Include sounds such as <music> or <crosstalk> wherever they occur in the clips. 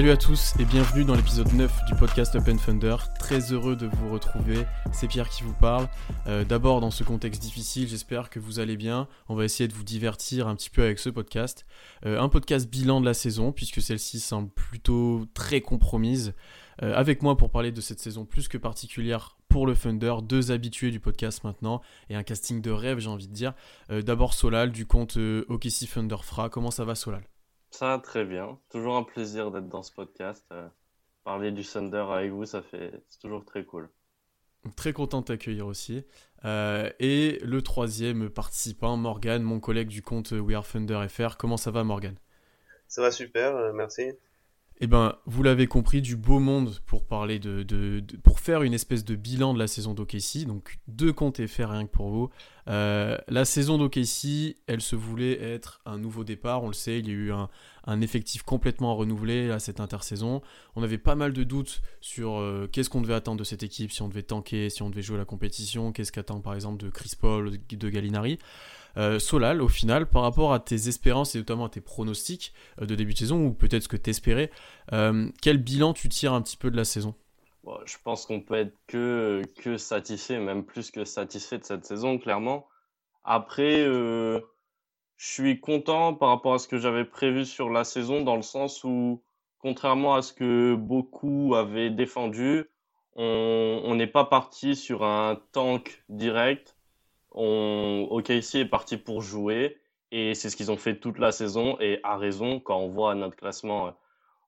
Salut à tous et bienvenue dans l'épisode 9 du podcast Open Thunder. Très heureux de vous retrouver. C'est Pierre qui vous parle. Euh, d'abord, dans ce contexte difficile, j'espère que vous allez bien. On va essayer de vous divertir un petit peu avec ce podcast. Euh, un podcast bilan de la saison, puisque celle-ci semble plutôt très compromise. Euh, avec moi pour parler de cette saison plus que particulière pour le Thunder, deux habitués du podcast maintenant et un casting de rêve, j'ai envie de dire. D'abord Solal du compte OKC Thunder Fra. Comment ça va Solal? Ça va très bien. Toujours un plaisir d'être dans ce podcast. Euh, parler du Thunder avec vous, ça fait c'est toujours très cool. Très content de t'accueillir aussi. Euh, et le troisième participant, Morgan, mon collègue du compte We Are Thunder FR. Comment ça va, Morgan Ça va super, euh, merci. Eh ben, vous l'avez compris, du beau monde pour parler de, pour faire une espèce de bilan de la saison d'OKC. Donc deux comptes FR rien que pour vous. Euh, la saison d'OKC, elle se voulait être un nouveau départ. On le sait, il y a eu un, effectif complètement renouvelé à cette intersaison. On avait pas mal de doutes sur euh, qu'est-ce qu'on devait attendre de cette équipe, si on devait tanker, si on devait jouer la compétition, qu'est-ce qu'attend par exemple de Chris Paul, de Gallinari. Euh, Solal, au final, par rapport à tes espérances et notamment à tes pronostics euh, de début de saison, ou peut-être ce que tu espérais, euh, quel bilan tu tires un petit peu de la saison? Je pense qu'on peut être que, que satisfait, même plus que satisfait de cette saison, clairement. Après, je suis content par rapport à ce que j'avais prévu sur la saison, dans le sens où, contrairement à ce que beaucoup avaient défendu, on n'est pas parti sur un tank direct on, OKC est parti pour jouer et c'est ce qu'ils ont fait toute la saison et à raison quand on voit notre classement euh,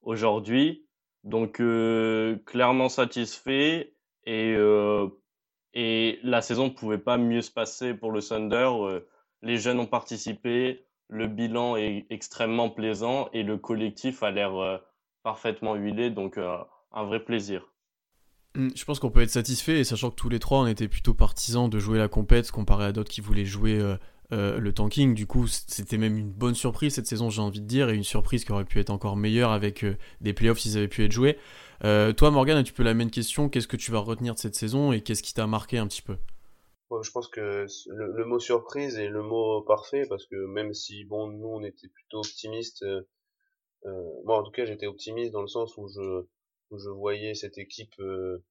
aujourd'hui. Donc euh, clairement satisfait et, euh, et la saison ne pouvait pas mieux se passer pour le Thunder. les jeunes ont participé, le bilan est extrêmement plaisant et le collectif a l'air parfaitement huilé, donc un vrai plaisir. Hmm, je pense qu'on peut être satisfait, et sachant que tous les trois, on était plutôt partisans de jouer la compète comparé à d'autres qui voulaient jouer euh, euh, le tanking. Du coup, c'était même une bonne surprise cette saison, j'ai envie de dire, et une surprise qui aurait pu être encore meilleure avec euh, des playoffs s'ils avaient pu être joués. toi, Morgan, tu peux la même question. Qu'est-ce que tu vas retenir de cette saison et qu'est-ce qui t'a marqué un petit peu? Je pense que le, mot surprise est le mot parfait parce que même si, bon, nous, on était plutôt optimistes, moi, en tout cas, j'étais optimiste dans le sens où je où je voyais cette équipe euh,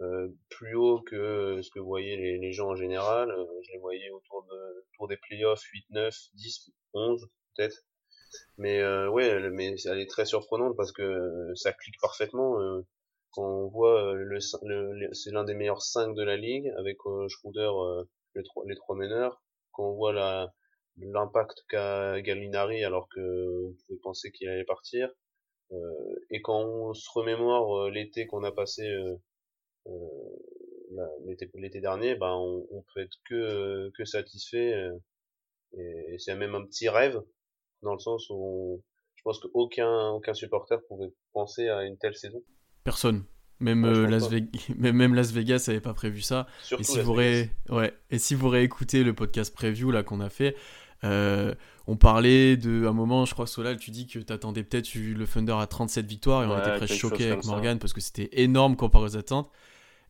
euh, plus haut que ce que voyaient les, gens en général. Euh, je les voyais autour, de, des playoffs 8, 9, 10, 11 peut-être. Mais ouais, mais elle est très surprenante parce que ça clique parfaitement. quand on voit le, le c'est l'un des meilleurs 5 de la ligue avec Schroeder les, trois, meneurs. Quand on voit l'impact qu'a Gallinari alors que vous pouvez penser qu'il allait partir euh, et quand on se remémore euh, l'été qu'on a passé euh, l'été dernier, ben on, on, peut être que que satisfait et, c'est même un petit rêve dans le sens où je pense qu'aucun aucun supporter pouvait penser à une telle saison. Personne. Même, Las Vegas, <laughs> même, Las Vegas n'avait pas prévu ça. et si, vous ré... ouais. et si vous réécoutez le podcast preview là qu'on a fait, euh, on parlait de, un moment, je crois, Solal, tu dis que tu attendais peut-être le Thunder à 37 victoires et on était presque choqués avec Morgan parce que c'était énorme comparé aux attentes.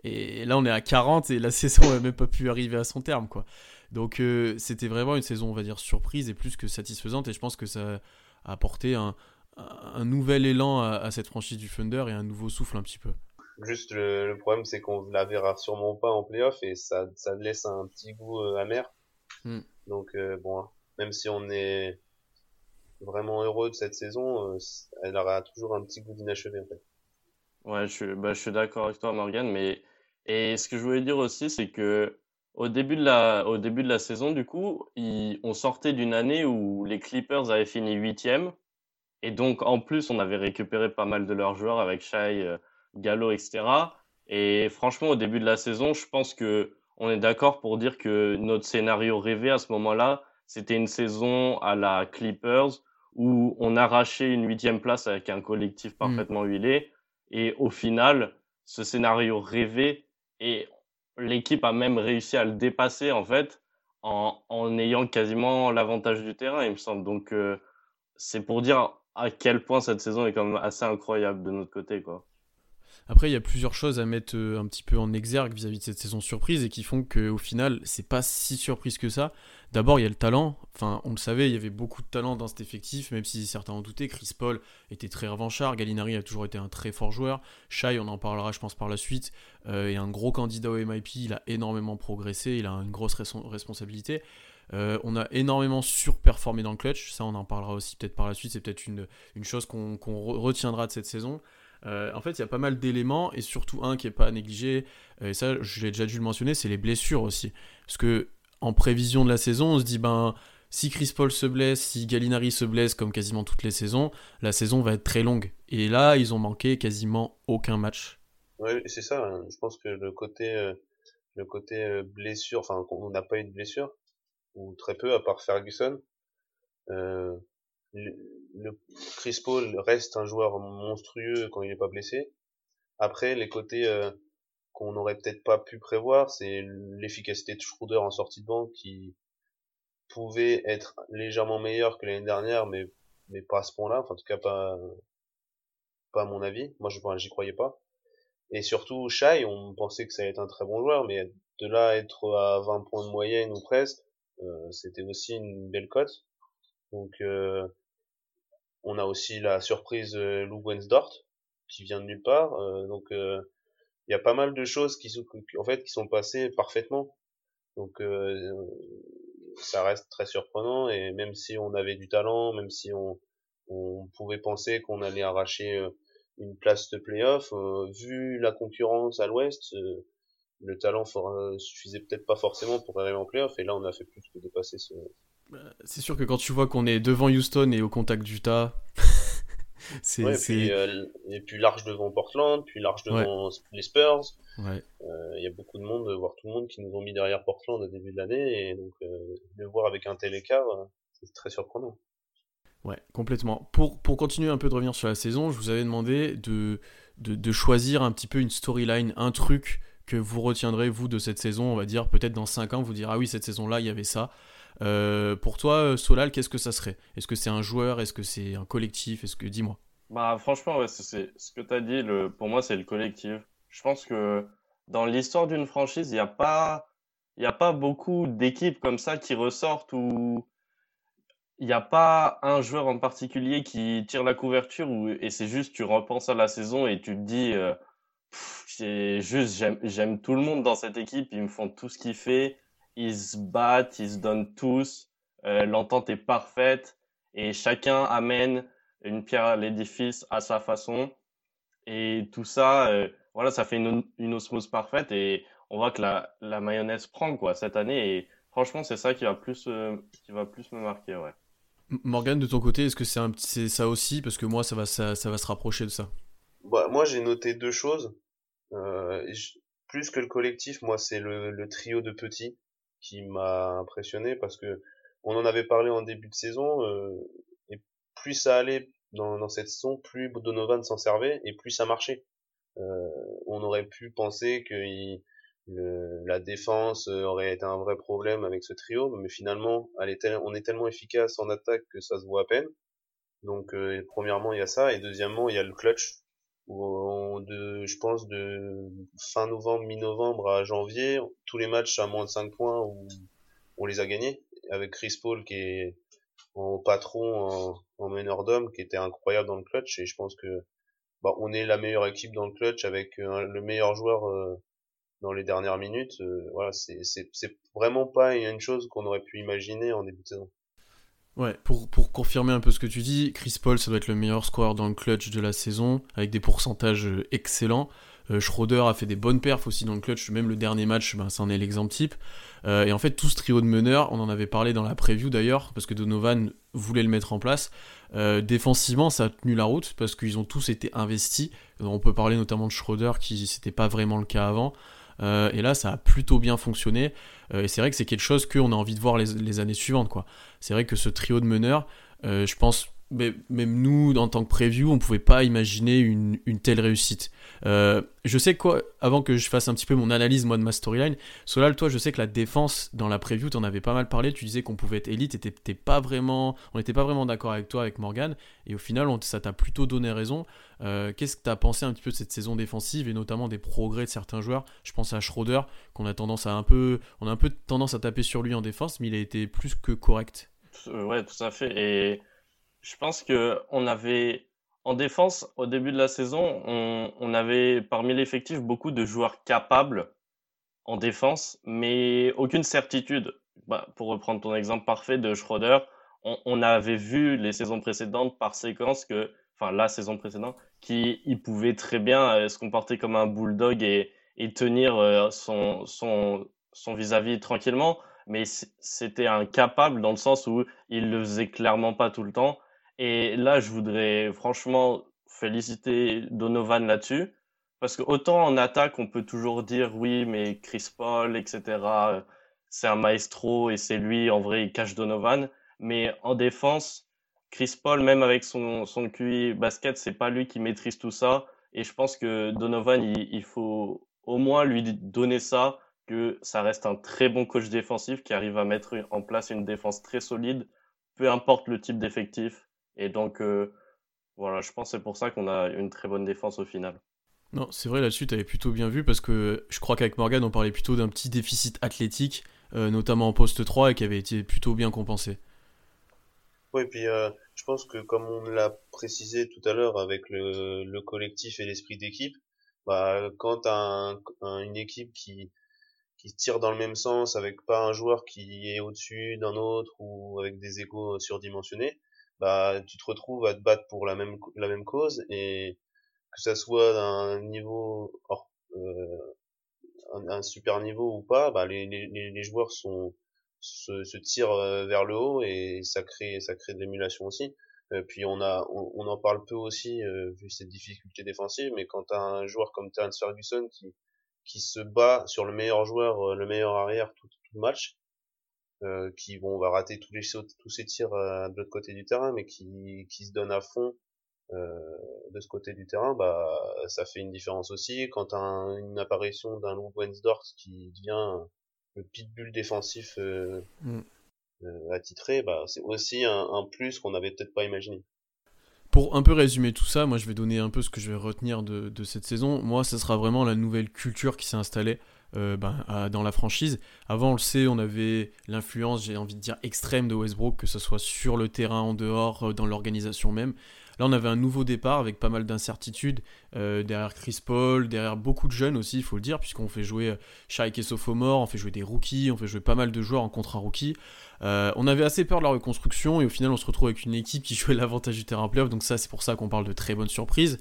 Et là, on est à 40 et la <laughs> saison n'a même pas pu arriver à son terme, quoi. Donc, euh, c'était vraiment une saison, on va dire, surprise et plus que satisfaisante. Et je pense que ça a apporté un, un nouvel élan à, cette franchise du Thunder et un nouveau souffle un petit peu. Juste le, problème, c'est qu'on la verra sûrement pas en playoff et ça, ça laisse un petit goût euh, amer. Hmm. Donc, bon, même si on est vraiment heureux de cette saison, euh, elle aura toujours un petit goût d'inachevé en fait. Ouais, je suis, bah, d'accord avec toi, Morgan. Mais et ce que je voulais dire aussi, c'est que au début de la, au début de la saison, du coup, on sortait d'une année où les Clippers avaient fini huitième, et donc en plus, on avait récupéré pas mal de leurs joueurs avec Shai, euh, Gallo, etc. Et franchement, au début de la saison, je pense que on est d'accord pour dire que notre scénario rêvé à ce moment-là, c'était une saison à la Clippers où on arrachait une huitième place avec un collectif mm. parfaitement huilé. Et au final, ce scénario rêvé et l'équipe a même réussi à le dépasser en fait en, en ayant quasiment l'avantage du terrain, il me semble. Donc euh, c'est pour dire à quel point cette saison est quand même assez incroyable de notre côté, quoi. Après, il y a plusieurs choses à mettre un petit peu en exergue vis-à-vis de cette saison surprise et qui font qu'au final, c'est pas si surprise que ça. D'abord, il y a le talent. Enfin, on le savait, il y avait beaucoup de talent dans cet effectif, même si certains en doutaient. Chris Paul était très revanchard. Gallinari a toujours été un très fort joueur. Shai, on en parlera, je pense, par la suite, euh, est un gros candidat au MIP. Il a énormément progressé. Il a une grosse responsabilité. Euh, on a énormément surperformé dans le clutch. Ça, on en parlera aussi peut-être par la suite. C'est peut-être une, chose qu'on retiendra de cette saison. Euh, en fait, il y a pas mal d'éléments, et surtout un qui n'est pas à négliger, et ça, je l'ai déjà dû le mentionner, c'est les blessures aussi. Parce que en prévision de la saison, on se dit, ben, si Chris Paul se blesse, si Gallinari se blesse, comme quasiment toutes les saisons, la saison va être très longue. Et là, ils ont manqué quasiment aucun match. Oui, c'est ça. Hein. Je pense que le côté, euh, le côté euh, blessure, enfin, on n'a pas eu de blessure, ou très peu, à part Ferguson. Euh, le, Chris reste un joueur monstrueux quand il n'est pas blessé. Après, les côtés qu'on n'aurait peut-être pas pu prévoir, c'est l'efficacité de Schroeder en sortie de banque qui pouvait être légèrement meilleur que l'année dernière, mais, mais pas à ce point-là, enfin, en tout cas pas, pas à mon avis. Moi, je j'y croyais pas. Et surtout, Shai, on pensait que ça allait être un très bon joueur, mais de là être à 20 points de moyenne ou presque, euh, c'était aussi une belle cote. Donc, euh, on a aussi la surprise euh, Lou Wensdort, qui vient de nulle part. Euh, donc, euh, il y a pas mal de choses qui sont en fait qui sont passées parfaitement donc euh, ça reste très surprenant et même si on avait du talent même si on, pouvait penser qu'on allait arracher euh, une place de playoff euh, vu la concurrence à l'ouest le talent suffisait peut-être pas forcément pour arriver en playoff et là on a fait plus que dépasser ce c'est sûr que quand tu vois qu'on est devant Houston et au contact d'Utah <laughs> c'est, euh, et, puis, large devant Portland, puis large devant les Spurs. Euh, il y a beaucoup de monde, voire tout le monde, qui nous ont mis derrière Portland au début de l'année, et donc euh, le voir avec un tel écart, c'est très surprenant. Ouais, complètement. Pour, pour continuer un peu de revenir sur la saison, je vous avais demandé de, de, de choisir un petit peu une storyline, un truc que vous retiendrez, vous, de cette saison, on va dire, peut-être dans 5 ans, vous dire, ah oui, cette saison-là, il y avait ça. Euh, pour toi, euh, Solal, qu'est-ce que ça serait? Est-ce que c'est un joueur? Est-ce que c'est un collectif? Est-ce que dis-moi. Bah franchement, c'est ce que tu as dit. Pour moi, c'est le collectif. Je pense que dans l'histoire d'une franchise, il n'y a pas, il a pas beaucoup d'équipes comme ça qui ressortent où il n'y a pas un joueur en particulier qui tire la couverture et c'est juste tu repenses à la saison et tu te dis euh, c'est juste j'aime tout le monde dans cette équipe, ils me font tout ce qu'ils font ils se battent, ils se donnent tous, euh, l'entente est parfaite et chacun amène une pierre à l'édifice à sa façon. Et tout ça, euh, voilà, ça fait une, osmose parfaite et on voit que la, la mayonnaise prend quoi cette année. Et franchement, c'est ça qui va plus, euh, qui va plus me marquer, ouais. Morgan, de ton côté, est-ce que c'est c'est ça aussi? Parce que moi, ça va, ça, ça va se rapprocher de ça. Bah, moi, j'ai noté deux choses. plus que le collectif, moi, c'est le, le, trio de petits qui m'a impressionné parce que on en avait parlé en début de saison euh, et plus ça allait dans, dans cette saison, plus Donovan s'en servait et plus ça marchait. Euh, on aurait pu penser que le, la défense aurait été un vrai problème avec ce trio, mais finalement, elle est on est tellement efficace en attaque que ça se voit à peine. Donc, euh, premièrement, il y a ça, et deuxièmement, il y a le clutch de, je pense, de fin novembre, mi-novembre à janvier, tous les matchs à moins de 5 points où on les a gagnés, avec Chris Paul qui est en patron, en, meneur d'homme, qui était incroyable dans le clutch, et je pense que bah, on est la meilleure équipe dans le clutch avec euh, le meilleur joueur euh, dans les dernières minutes. Euh, voilà, c'est vraiment pas une chose qu'on aurait pu imaginer en début de saison. Ouais, pour, confirmer un peu ce que tu dis, Chris Paul, ça doit être le meilleur scoreur dans le clutch de la saison, avec des pourcentages euh, excellents. Euh, Schroeder a fait des bonnes perfs aussi dans le clutch, même le dernier match, ben, c'en est l'exemple type. Euh, et en fait, tout ce trio de meneurs, on en avait parlé dans la preview d'ailleurs, parce que Donovan voulait le mettre en place. défensivement, ça a tenu la route, parce qu'ils ont tous été investis. on peut parler notamment de Schroeder, qui c'était pas vraiment le cas avant. Euh, et là, ça a plutôt bien fonctionné. Euh, et c'est vrai que c'est quelque chose qu'on a envie de voir les, années suivantes. C'est vrai que ce trio de meneurs, euh, je pense même nous, en tant que preview, on pouvait pas imaginer une, telle réussite. Euh, je sais quoi, avant que je fasse un petit peu mon analyse moi de ma storyline, Solal, toi, je sais que la défense dans la preview, tu en avais pas mal parlé. Tu disais qu'on pouvait être élite, et pas vraiment, on n'était pas vraiment d'accord avec toi, avec Morgan, et au final, ça t'a plutôt donné raison. Euh, qu'est-ce que tu as pensé un petit peu de cette saison défensive et notamment des progrès de certains joueurs? Je pense à Schroeder, qu'on a tendance à un peu, on a un peu tendance à taper sur lui en défense, mais il a été plus que correct. Ouais, tout à fait. Et je pense que on avait en défense au début de la saison, on, avait parmi l'effectif beaucoup de joueurs capables en défense, mais aucune certitude. Bah, pour reprendre ton exemple parfait de Schroeder, on, avait vu les saisons précédentes par séquence que, enfin la saison précédente, qu'il pouvait très bien euh, se comporter comme un bulldog et, tenir euh, son vis-à-vis tranquillement, mais c'était incapable dans le sens où il le faisait clairement pas tout le temps et là, je voudrais franchement féliciter Donovan là-dessus. Parce que autant en attaque, on peut toujours dire oui, mais Chris Paul, etc., c'est un maestro et c'est lui, en vrai, il cache Donovan. Mais en défense, Chris Paul, même avec son, son QI basket, c'est pas lui qui maîtrise tout ça. Et je pense que Donovan, il, il, faut au moins lui donner ça, que ça reste un très bon coach défensif qui arrive à mettre en place une défense très solide, peu importe le type d'effectif. Et donc, euh, voilà, je pense que c'est pour ça qu'on a une très bonne défense au final. Non, c'est vrai, là-dessus, tu avais plutôt bien vu parce que je crois qu'avec Morgan, on parlait plutôt d'un petit déficit athlétique, euh, notamment en poste 3, et qui avait été plutôt bien compensé. Oui, et puis euh, je pense que comme on l'a précisé tout à l'heure avec le, le, collectif et l'esprit d'équipe, bah, quand tu une équipe qui, qui tire dans le même sens, avec pas un joueur qui est au-dessus d'un autre ou avec des égos surdimensionnés, bah tu te retrouves à te battre pour la même la même cause et que ça soit d'un niveau euh, un, super niveau ou pas bah les, les, les joueurs sont se, se tirent euh, vers le haut et ça crée ça crée de l'émulation aussi. Euh, puis on a on, en parle peu aussi euh, vu cette difficulté défensive mais quand t'as un joueur comme Terence Ferguson qui qui se bat sur le meilleur joueur le meilleur arrière tout, tout le match euh, qui vont va rater tous les tous ces tirs euh, de l'autre côté du terrain, mais qui, qui se donnent à fond euh, de ce côté du terrain, bah ça fait une différence aussi. Quand un, une apparition d'un Lou Wensdorf qui devient le pitbull défensif euh, mm. attitré, bah c'est aussi un, un plus qu'on n'avait peut-être pas imaginé. Pour un peu résumer tout ça, moi je vais donner un peu ce que je vais retenir de, de cette saison. Moi, ce sera vraiment la nouvelle culture qui s'est installée. Euh, ben, dans la franchise. Avant, on le sait, on avait l'influence, j'ai envie de dire, extrême de Westbrook, que ce soit sur le terrain, en dehors, euh, dans l'organisation même. Là, on avait un nouveau départ avec pas mal d'incertitudes euh, derrière Chris Paul, derrière beaucoup de jeunes aussi, il faut le dire, puisqu'on fait jouer Shaq et Sophomore, on fait jouer des rookies, on fait jouer pas mal de joueurs en contrat rookie. on avait assez peur de la reconstruction et au final, on se retrouve avec une équipe qui <laughs> jouait l'avantage du terrain playoff, donc ça, c'est pour ça qu'on parle de très bonnes surprises.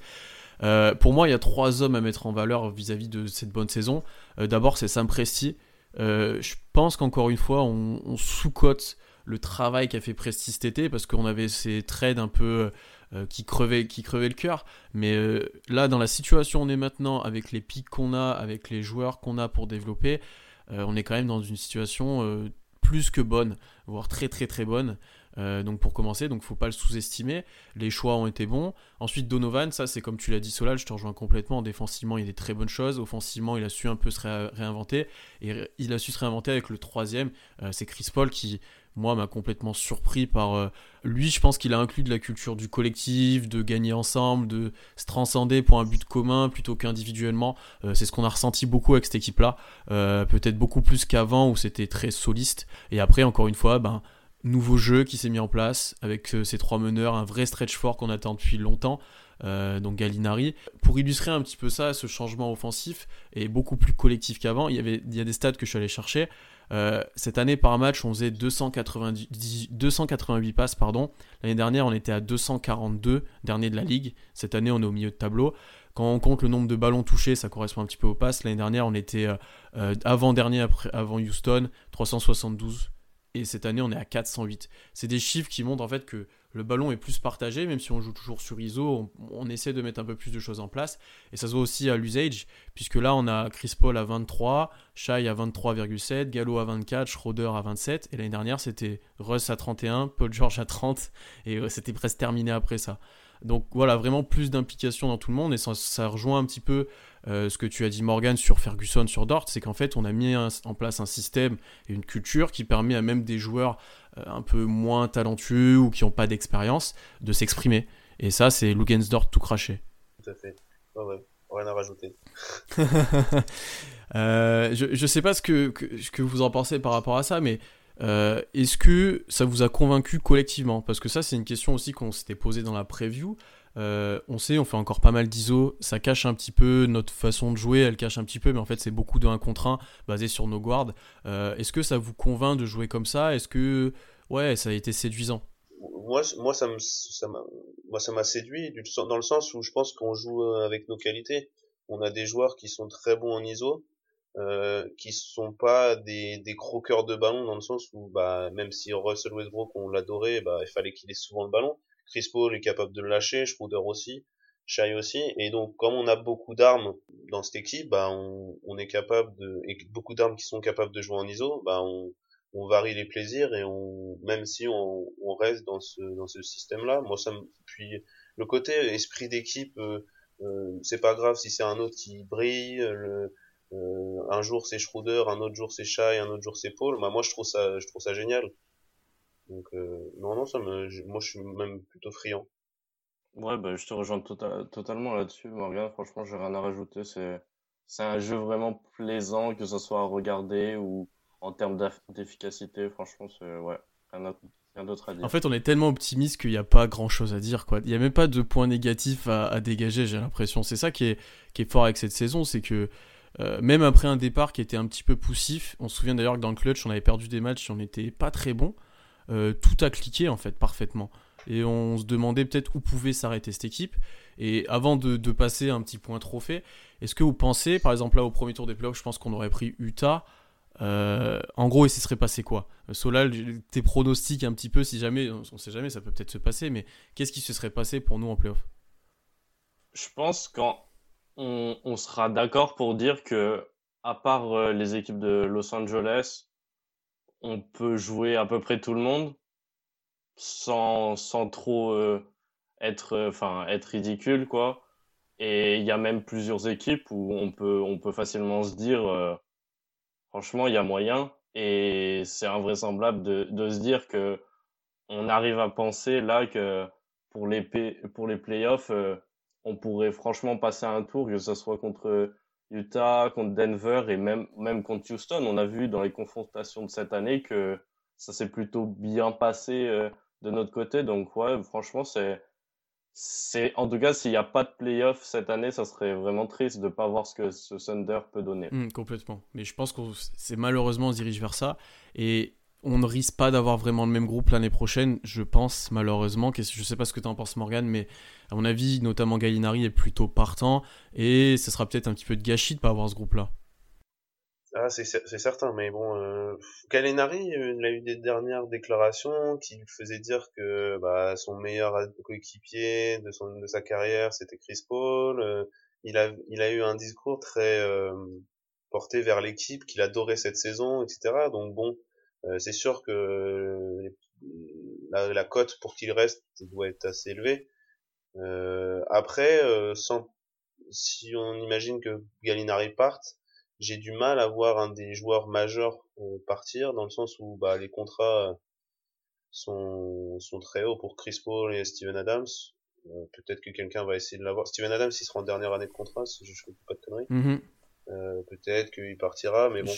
Euh, pour moi, il y a trois hommes à mettre en valeur vis-à-vis de cette bonne saison. Euh, d'abord, c'est Sam Presti. Euh, je pense qu'encore une fois, on, sous-cote le travail qu'a fait Presti cet été parce qu'on avait ces trades un peu qui, crevaient, qui crevaient le cœur. Mais là, dans la situation où on est maintenant, avec les pics qu'on a, avec les joueurs qu'on a pour développer, on est quand même dans une situation plus que bonne, voire très très très bonne. Euh, donc pour commencer, donc faut pas le sous-estimer. Les choix ont été bons. Ensuite Donovan, ça c'est comme tu l'as dit Solal, je te rejoins complètement. Défensivement, il a des très bonnes choses. Offensivement, il a su un peu se réinventer et il a su se réinventer avec le troisième. Euh, c'est Chris Paul qui moi m'a complètement surpris par euh, lui. Je pense qu'il a inclus de la culture du collectif, de gagner ensemble, de se transcender pour un but commun plutôt qu'individuellement. c'est ce qu'on a ressenti beaucoup avec cette équipe-là. Peut-être beaucoup plus qu'avant où c'était très soliste. Et après, encore une fois, ben nouveau jeu qui s'est mis en place avec euh, ces trois meneurs, un vrai stretch fort qu'on attend depuis longtemps. Euh, donc Gallinari. Pour illustrer un petit peu ça, ce changement offensif est beaucoup plus collectif qu'avant. Il y a des stats que je suis allé chercher. Euh, cette année par match, on faisait 290, 288 passes. L'année dernière, on était à 242, dernier de la ligue. Cette année, on est au milieu de tableau. Quand on compte le nombre de ballons touchés, ça correspond un petit peu aux passes. L'année dernière, on était avant dernier avant Houston, 372 et cette année on est à 408. C'est des chiffres qui montrent en fait que le ballon est plus partagé, même si on joue toujours sur ISO, on, essaie de mettre un peu plus de choses en place. Et ça se voit aussi à l'usage, puisque là on a Chris Paul à 23, Shai à 23,7, Gallo à 24, Schroeder à 27, et l'année dernière c'était Russ à 31, Paul George à 30, et euh, c'était presque terminé après ça. Donc voilà, vraiment plus d'implication dans tout le monde, et ça, rejoint un petit peu ce que tu as dit Morgan sur Ferguson, sur Dort, c'est qu'en fait on a mis en place un système et une culture qui permet à même des joueurs euh, un peu moins talentueux ou qui n'ont pas d'expérience de s'exprimer. Et ça, c'est Lugensdorf tout craché. Tout à fait. Rien à rajouter. <laughs> Euh, je ne sais pas ce que, que, vous en pensez par rapport à ça, mais euh, est-ce que ça vous a convaincu collectivement? Parce que ça, c'est une question aussi qu'on s'était posée dans la preview. On sait, on fait encore pas mal d'ISO, ça cache un petit peu notre façon de jouer, elle cache un petit peu, mais en fait c'est beaucoup de 1 contre 1 basé sur nos guards. Est-ce que ça vous convainc de jouer comme ça? Est-ce que ouais, ça a été séduisant? Moi, moi, ça m'a, ça séduit dans le sens où je pense qu'on joue euh, avec nos qualités. On a des joueurs qui sont très bons en ISO, euh, qui sont pas des, des croqueurs de ballon dans le sens où, bah, même si Russell Westbrook on l'adorait, bah, il fallait qu'il ait souvent le ballon. Chris Paul est capable de le lâcher, Schroeder aussi, Shai aussi. Et donc, comme on a beaucoup d'armes dans cette équipe, bah, on, est capable de, et beaucoup d'armes qui sont capables de jouer en ISO, bah, on, varie les plaisirs et on même si on, reste dans ce dans ce système là moi ça me puis le côté esprit d'équipe euh, euh, c'est pas grave si c'est un autre qui brille le, euh, un jour c'est Schroeder un autre jour c'est Shai un autre jour c'est Paul bah moi je trouve ça je trouve ça génial donc non non ça me moi je suis même plutôt friand ouais bah je te rejoins tota-, totalement là-dessus Morgan franchement j'ai rien à rajouter c'est c'est un jeu vraiment plaisant que ce soit à regarder ou en termes d'efficacité, franchement, c'est ouais, rien d'autre à dire. En fait, on est tellement optimiste qu'il n'y a pas grand chose à dire. Quoi. Il n'y a même pas de points négatifs à, dégager, j'ai l'impression. C'est ça qui est, qui est fort avec cette saison, c'est que euh, même après un départ qui était un petit peu poussif, on se souvient d'ailleurs que dans le clutch, on avait perdu des matchs et on n'était pas très bon. Euh, tout a cliqué en fait parfaitement. Et on se demandait peut-être où pouvait s'arrêter cette équipe. Et avant de, passer un petit point trophée, est-ce que vous pensez, par exemple là au premier tour des playoffs, je pense qu'on aurait pris Utah. Euh, en gros, il se serait passé quoi? Solal, tes pronostics un petit peu, si jamais, on sait jamais, ça peut peut-être se passer, mais qu'est-ce qui se serait passé pour nous en playoff? Je pense qu'on on sera d'accord pour dire que, à part euh, les équipes de Los Angeles, on peut jouer à peu près tout le monde sans, sans trop euh, être, enfin, être ridicule, quoi. Et il y a même plusieurs équipes où on peut, on peut facilement se dire Franchement, il y a moyen et c'est invraisemblable de, de se dire que on arrive à penser là que pour les, pour les playoffs, euh, on pourrait franchement passer un tour, que ce soit contre Utah, contre Denver et même, même contre Houston. On a vu dans les confrontations de cette année que ça s'est plutôt bien passé euh, de notre côté. Donc ouais, franchement, c'est c'est en tout cas s'il n'y a pas de playoff cette année, ça serait vraiment triste de ne pas voir ce que ce Thunder peut donner. Hmm, complètement. Mais je pense que c'est malheureusement on se dirige vers ça et on ne risque pas d'avoir vraiment le même groupe l'année prochaine, je pense malheureusement. Je ne sais pas ce que tu en penses Morgan, mais à mon avis, notamment Gallinari est plutôt partant et ce sera peut-être un petit peu de gâchis de pas avoir ce groupe-là. Ah, c'est certain, mais bon, euh, Gallinari, euh, il a eu des dernières déclarations qui faisaient dire que bah, son meilleur coéquipier de, sa carrière, c'était Chris Paul. Euh, il, a, eu un discours très porté vers l'équipe, qu'il adorait cette saison, etc. Donc bon, c'est sûr que la, la cote pour qu'il reste doit être assez élevée. après, sans, si on imagine que Gallinari parte, j'ai du mal à voir un des joueurs majeurs euh, partir dans le sens où bah, les contrats euh, sont, sont très hauts pour Chris Paul et Steven Adams. Euh, peut-être que quelqu'un va essayer de l'avoir. Steven Adams, il sera en dernière année de contrat, si je ne fais pas de conneries. Mm-hmm. Euh, peut-être qu'il partira, mais bon.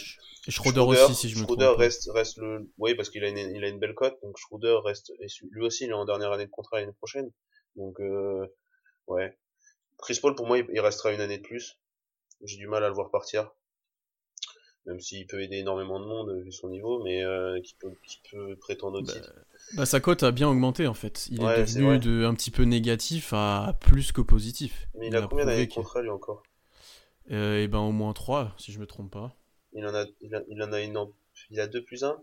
Et Schroeder, aussi, si je me Schroeder reste, reste le, oui, parce qu'il a une, il a une belle cote, donc Schroeder reste, lui aussi, il est en dernière année de contrat l'année prochaine. Donc, euh, ouais. Chris Paul, pour moi, il restera une année de plus. J'ai du mal à le voir partir même s'il peut aider énormément de monde vu son niveau, mais euh, qui, peut, qui peut prétendre au bah, titre. Bah, sa cote a bien augmenté en fait. Il est devenu de un petit peu négatif à plus que positif. Mais il, a, combien d'années de contrat lui encore? Et eh ben au moins 3 si je me trompe pas. Il en a, il, en a une, il a 2 plus 1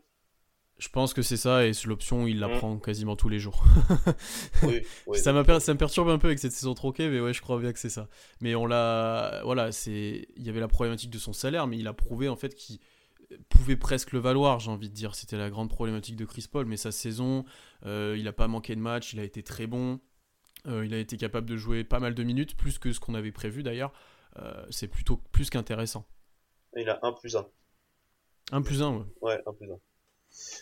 Je pense que c'est ça, et l'option, il la Mm. prend quasiment tous les jours. <laughs> Oui, oui, ça, m'a me perturbe un peu avec cette saison troquée, mais ouais, je crois bien que c'est ça. Mais on l'a. Voilà, c'est. Il y avait la problématique de son salaire, mais il a prouvé en fait qu'il pouvait presque le valoir, j'ai envie de dire. C'était la grande problématique de Chris Paul, mais sa saison, euh, il a pas manqué de match, il a été très bon. Euh, il a été capable de jouer pas mal de minutes, plus que ce qu'on avait prévu d'ailleurs. Euh, c'est plutôt plus qu'intéressant. Il a 1 plus 1. 1 plus 1, ouais. Ouais, 1 plus 1.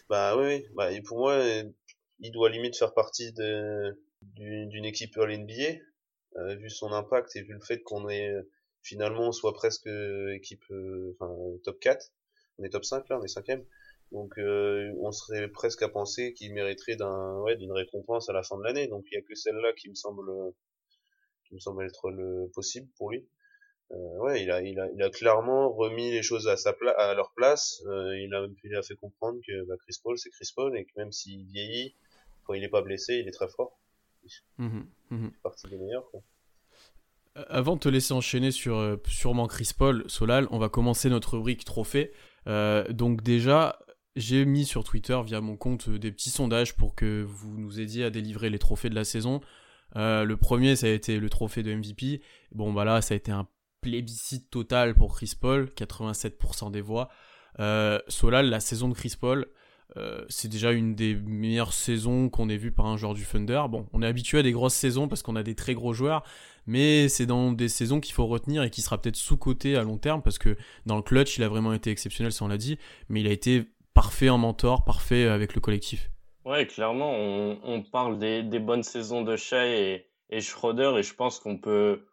Bah oui, oui. Bah, et pour moi, il doit limite faire partie de, d'une, équipe All NBA, euh, vu son impact et vu le fait qu'on est finalement on soit presque équipe euh, enfin, top 4. On est top 5 là, on est 5 Donc euh, on serait presque à penser qu'il mériterait d'un ouais, d'une récompense à la fin de l'année. Donc il y a que celle-là qui me semble qui me semble être le possible pour lui. Euh, ouais, il a, il a, il a clairement remis les choses à sa pla à leur place. Euh, il a, il a fait comprendre que bah, Chris Paul, c'est Chris Paul et que même s'il vieillit, quand il est pas blessé, il est très fort. Il fait partie des meilleurs. Quoi. Euh, Avant de te laisser enchaîner sur euh, sûrement Chris Paul, Solal, on va commencer notre rubrique trophée. Donc déjà, j'ai mis sur Twitter via mon compte des petits sondages pour que vous nous aidiez à délivrer les trophées de la saison. Euh, le premier, ça a été le trophée de MVP. Bon, bah là, ça a été un plébiscite total pour Chris Paul, 87% des voix. Euh, Solal, la saison de Chris Paul, euh, c'est déjà une des meilleures saisons qu'on ait vues par un joueur du Thunder. Bon, on est habitué à des grosses saisons parce qu'on a des très gros joueurs, mais c'est dans des saisons qu'il faut retenir et qui sera peut-être sous-coté à long terme parce que dans le clutch, il a vraiment été exceptionnel, ça on l'a dit, mais il a été parfait en mentor, parfait avec le collectif. Ouais, clairement, on, parle des, bonnes saisons de Shea et, et Schroeder et je pense qu'on peut,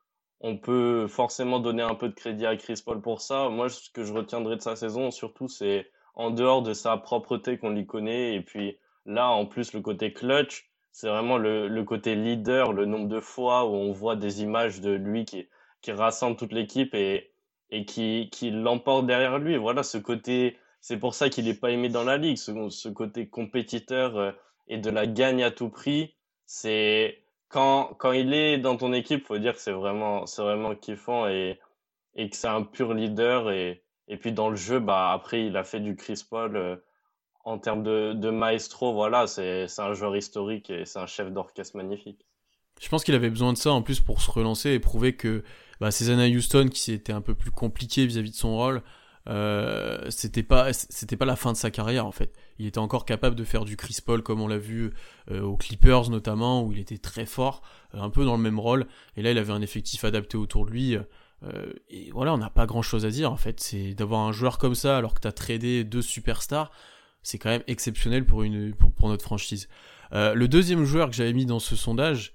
on peut forcément donner un peu de crédit à Chris Paul pour ça. Moi, ce que je retiendrai de sa saison, surtout, c'est en dehors de sa propreté qu'on lui connaît et puis là, en plus, le côté clutch, c'est vraiment le, côté leader, le nombre de fois où on voit des images de lui qui, rassemble toute l'équipe et, qui, l'emporte derrière lui. Voilà, ce côté, c'est pour ça qu'il n'est pas aimé dans la ligue, ce, ce côté compétiteur euh, et de la gagne à tout prix. C'est quand, quand il est dans ton équipe, faut dire que c'est vraiment, c'est vraiment kiffant et, et que c'est un pur leader. Et, et puis dans le jeu, bah, après, il a fait du Chris Paul euh, en termes de, maestro. Voilà, c'est, c'est un joueur historique et c'est un chef d'orchestre magnifique. Je pense qu'il avait besoin de ça en plus pour se relancer et prouver que bah, à Houston, qui étaient un peu plus compliquées vis-à-vis de son rôle, euh, c'était pas c'était pas la fin de sa carrière en fait. Il était encore capable de faire du Chris Paul comme on l'a vu euh, aux Clippers notamment où il était très fort, euh, un peu dans le même rôle. Et là il avait un effectif adapté autour de lui. Euh, et voilà, on n'a pas grand chose à dire en fait. C'est d'avoir un joueur comme ça alors que tu as tradé deux superstars, c'est quand même exceptionnel pour une pour, pour notre franchise. Le deuxième joueur que j'avais mis dans ce sondage,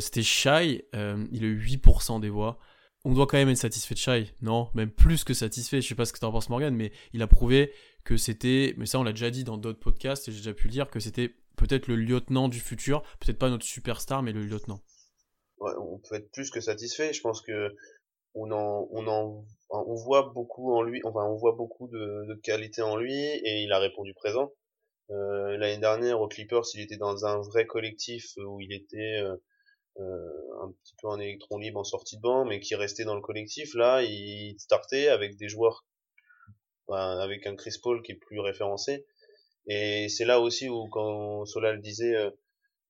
c'était Shai. il a eu 8% des voix on doit quand même être satisfait de Shai, non? Même plus que satisfait, je sais pas ce que t'en penses Morgan, mais il a prouvé que c'était, mais ça on l'a déjà dit dans d'autres podcasts, et j'ai déjà pu le dire, que c'était peut-être le lieutenant du futur, peut-être pas notre superstar, mais le lieutenant. Ouais, on peut être plus que satisfait, je pense que on en, on en, on voit beaucoup en lui, enfin on voit beaucoup de, de qualité en lui, et il a répondu présent. Euh, L'année dernière aux Clippers, il était dans un vrai collectif où il était euh, euh, un petit peu en électron libre en sortie de banc, mais qui restait dans le collectif. Là, il startait avec des joueurs, ben, avec un Chris Paul qui est plus référencé. Et c'est là aussi où, quand Solal disait euh,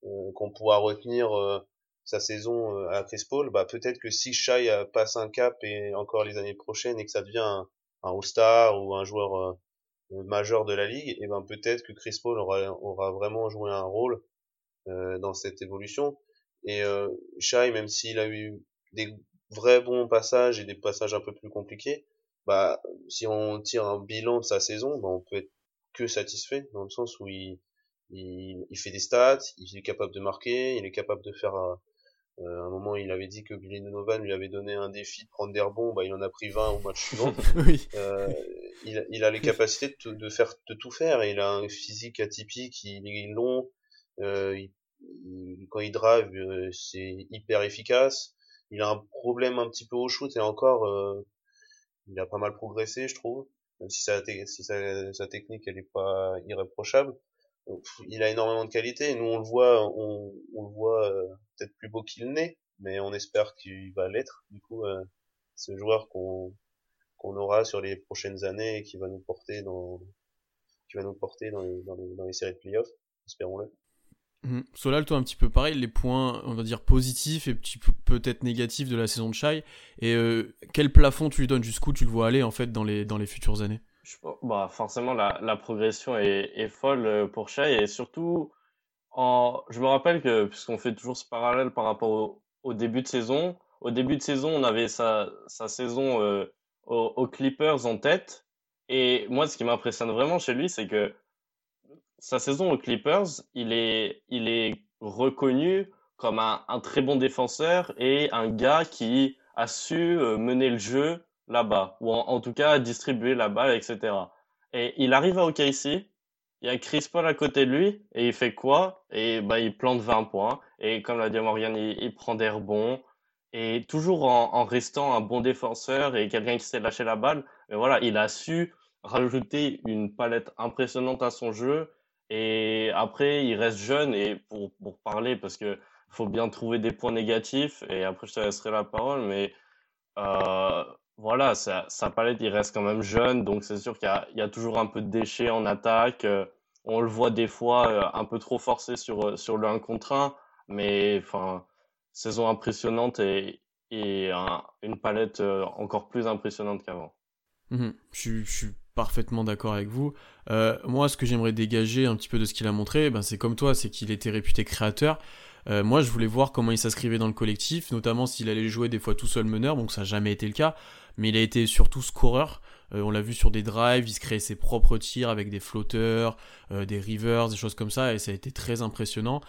euh, qu'on pourra retenir euh, sa saison euh, à Chris Paul, bah peut-être que si Shai passe un cap et encore les années prochaines et que ça devient un, un All-Star ou un joueur majeur de la ligue, et ben peut-être que Chris Paul aura, aura vraiment joué un rôle dans cette évolution. Et euh, Shai, même s'il a eu des vrais bons passages et des passages un peu plus compliqués, bah si on tire un bilan de sa saison, bah, on peut être que satisfait dans le sens où il, il, il fait des stats, il est capable de marquer, il est capable de faire euh, à un moment il avait dit que Billy Donovan lui avait donné un défi de prendre des rebonds, bah il en a pris 20 au match suivant. <laughs> oui. euh, il, il, a les capacités de, de, faire de tout faire, il a un physique atypique, il est long, euh, il il, quand il drive, euh, c'est hyper efficace. Il a un problème un petit peu au shoot et encore, euh, il a pas mal progressé, je trouve. Même si sa, technique, elle est pas irréprochable. Il a énormément de qualité. Nous, on le voit, on, on le voit euh, peut-être plus beau qu'il n'est, mais on espère qu'il va l'être. Du coup, euh, ce joueur qu'on qu'on aura sur les prochaines années et qui va nous porter dans qui va nous porter dans les, dans les, dans les séries de playoffs, espérons-le. Mmh. Solal, toi, un petit peu pareil, les points, on va dire, positifs et peut-être négatifs de la saison de Shai. Et euh, quel plafond tu lui donnes? Jusqu'où tu le vois aller, en fait, dans les, dans les futures années? Bah, Forcément, la, la progression est, folle euh, pour Shai. Et surtout, en... je me rappelle que, puisqu'on fait toujours ce parallèle par rapport au, début de saison, au début de saison, on avait sa, sa saison euh, aux Clippers en tête. Et moi, ce qui m'impressionne vraiment chez lui, c'est que sa saison aux Clippers, il est, il est reconnu comme un, un, très bon défenseur et un gars qui a su euh, mener le jeu là-bas, ou en, tout cas distribuer la balle, etc. Et il arrive à OKC, il y a Chris Paul à côté de lui, et il fait quoi? Et bah, il plante 20 points, et comme l'a dit Morgan, il, prend des rebonds, et toujours en, en, restant un bon défenseur et quelqu'un qui sait lâcher la balle. Mais voilà, il a su rajouter une palette impressionnante à son jeu, et après, il reste jeune et pour, pour parler, parce que faut bien trouver des points négatifs et après je te laisserai la parole, mais euh, voilà, sa, sa, palette, il reste quand même jeune, donc c'est sûr qu'il y, y, a toujours un peu de déchets en attaque. Euh, on le voit des fois euh, un peu trop forcé sur, sur le 1 contre 1, mais enfin, saison impressionnante et, et un, une palette encore plus impressionnante qu'avant. Mmh, je suis parfaitement d'accord avec vous. Euh, moi, ce que j'aimerais dégager un petit peu de ce qu'il a montré, ben, c'est comme toi, c'est qu'il était réputé créateur. Euh, moi, je voulais voir comment il s'inscrivait dans le collectif, notamment s'il allait jouer des fois tout seul meneur, donc ça n'a jamais été le cas. Mais il a été surtout scoreur. Euh, on l'a vu sur des drives, il se créait ses propres tirs avec des flotteurs, des rivers, des choses comme ça, et ça a été très impressionnant.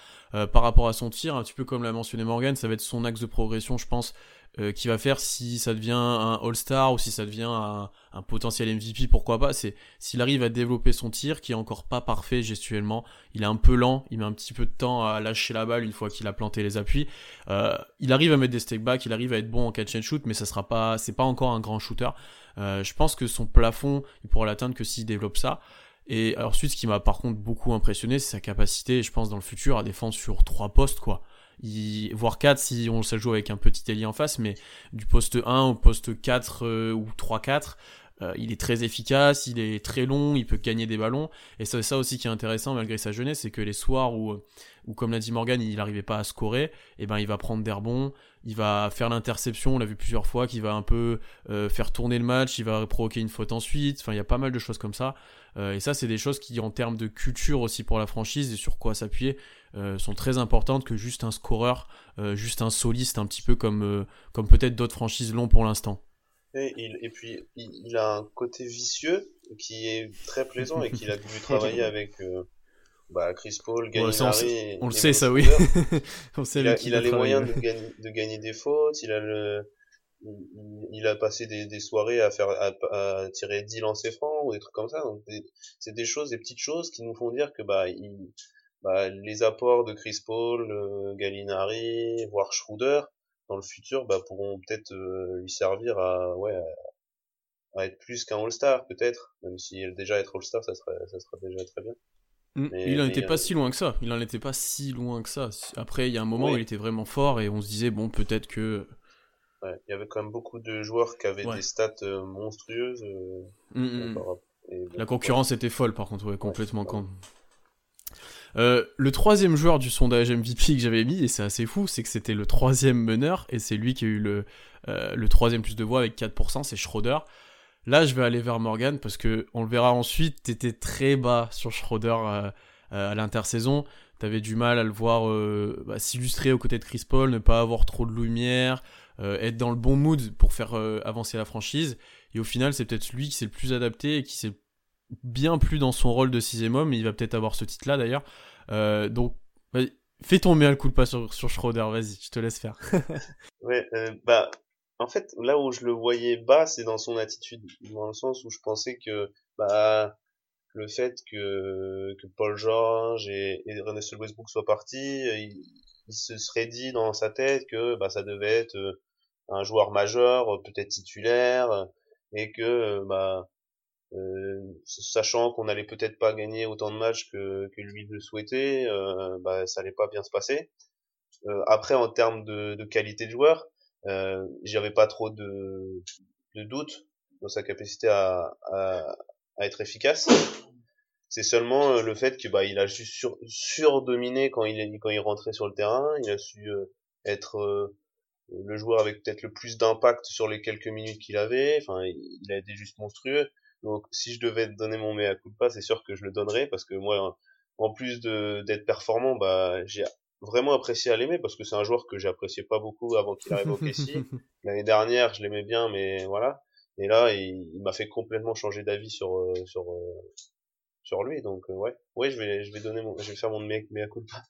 Par rapport à son tir, un petit peu comme l'a mentionné Morgan, ça va être son axe de progression, je pense, euh, qui va faire si ça devient un All-Star ou si ça devient un, potentiel MVP, pourquoi pas. C'est s'il arrive à développer son tir, qui est encore pas parfait gestuellement. Il est un peu lent, il met un petit peu de temps à lâcher la balle une fois qu'il a planté les appuis. Euh, il arrive à mettre des step back, il arrive à être bon en catch and shoot, mais ça sera pas, c'est pas encore un grand shooter. Euh, je pense que son plafond, il pourra l'atteindre que s'il développe ça. Et ensuite, ce qui m'a par contre beaucoup impressionné, c'est sa capacité, je pense, dans le futur, à défendre sur trois postes, quoi voire 4 si on se joue avec un petit ailier en face, mais du poste 1 au poste 4 euh, ou 3-4, euh, il est très efficace, il est très long, il peut gagner des ballons. Et c'est ça aussi qui est intéressant malgré sa jeunesse, c'est que les soirs où, comme l'a dit Morgan, il n'arrivait pas à scorer, et eh ben il va prendre des rebonds, il va faire l'interception, on l'a vu plusieurs fois, qui va un peu euh, faire tourner le match, il va provoquer une faute ensuite. Enfin, il y a pas mal de choses comme ça. Euh, et ça, c'est des choses qui, en termes de culture aussi pour la franchise et sur quoi s'appuyer, euh, sont très importantes que juste un scoreur, euh, juste un soliste, un petit peu comme, comme peut-être d'autres franchises l'ont pour l'instant. Et, il, et puis, il, il, a un côté vicieux qui est très plaisant et qu'il a pu <laughs> travailler avec bah, Chris Paul, Gallinari. Ouais, on, on le sait, ça, oui. <laughs> on sait il a, il a les moyens de gagner, de gagner des fautes, il a le, il, a passé des, des, soirées à faire à, à, tirer 10 lancers francs ou des trucs comme ça donc c'est des choses des petites choses qui nous font dire que bah, il, bah les apports de Chris Paul euh, Gallinari voire Schroeder dans le futur bah, pourront peut-être euh, lui servir à ouais à, être plus qu'un All-Star peut-être même si déjà être All-Star ça serait ça serait déjà très bien mm. mais, il en était pas euh, si loin que ça. Il en était pas si loin que ça. Après, il y a un moment où il était vraiment fort et on se disait bon, peut-être que Ouais, il y avait quand même beaucoup de joueurs qui avaient ouais. des stats euh, monstrueuses. Euh, mmh. Et, La concurrence était folle par contre, ouais, complètement con. Euh, le troisième joueur du sondage MVP que j'avais mis, et c'est assez fou, c'est que c'était le troisième meneur, et c'est lui qui a eu le, euh, le troisième plus de voix avec 4%, c'est Schroeder. Là, je vais aller vers Morgan, parce que on le verra ensuite, t'étais très bas sur Schroeder à l'intersaison, t'avais du mal à le voir bah, s'illustrer aux côtés de Chris Paul, ne pas avoir trop de lumière, être dans le bon mood pour faire euh, avancer la franchise. Et au final, c'est peut-être lui qui s'est le plus adapté et qui s'est bien plus dans son rôle de sixième homme. Et il va peut-être avoir ce titre-là d'ailleurs. Euh, donc, fais tomber le coup de pas sur, sur Schroeder. Vas-y, je te laisse faire. <laughs> ouais, bah, en fait, là où je le voyais bas, c'est dans son attitude, dans le sens où je pensais que, bah, le fait que, que Paul George et, et Russell Westbrook soient partis, il, il, se serait dit dans sa tête que bah, ça devait être un joueur majeur, euh, peut-être titulaire, euh, et que euh, bah sachant qu'on allait peut-être pas gagner autant de matchs que, que lui le souhaitait, euh, bah, ça allait pas bien se passer. Après, en termes de, de, qualité de joueur, euh, j'avais pas trop de, de doutes dans sa capacité à, à, à, être efficace. C'est seulement le fait que bah il a juste sur, surdominé quand il quand il rentrait sur le terrain. Il a su être le joueur avec peut-être le plus d'impact sur les quelques minutes qu'il avait. Enfin, il a été juste monstrueux. Donc, si je devais donner mon mea culpa, c'est sûr que je le donnerais parce que moi, en plus de d'être performant, bah, j'ai vraiment apprécié à l'aimer parce que c'est un joueur que j'appréciais pas beaucoup avant qu'il arrive au <laughs> Kessie. L'année dernière, je l'aimais bien, mais voilà. Et là, il, m'a fait complètement changer d'avis sur euh, sur euh, sur lui. Donc euh, ouais, ouais, je vais je vais donner mon, je vais faire mon mea, mea culpa.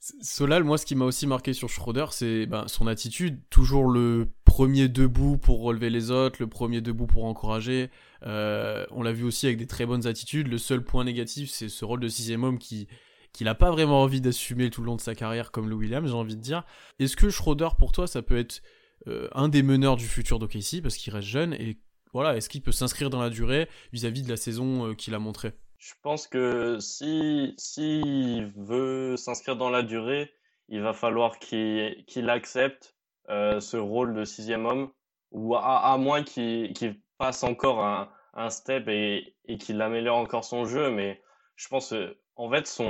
Solal, moi, ce qui m'a aussi marqué sur Schroeder, c'est ben, son attitude. Toujours le premier debout pour relever les autres, le premier debout pour encourager. Euh, on l'a vu aussi avec des très bonnes attitudes. Le seul point négatif, c'est ce rôle de sixième homme qui qu'il n'a pas vraiment envie d'assumer tout le long de sa carrière comme le Williams, j'ai envie de dire. Est-ce que Schroeder, pour toi, ça peut être euh, un des meneurs du futur d'OKC parce qu'il reste jeune et voilà, est-ce qu'il peut s'inscrire dans la durée vis-à-vis de la saison euh, qu'il a montrée? Je pense que si s'il veut s'inscrire dans la durée, il va falloir qu'il qu'il accepte euh, ce rôle de sixième homme, ou à, moins qu'il passe encore un, un step et, et qu'il améliore encore son jeu. Mais je pense, en fait,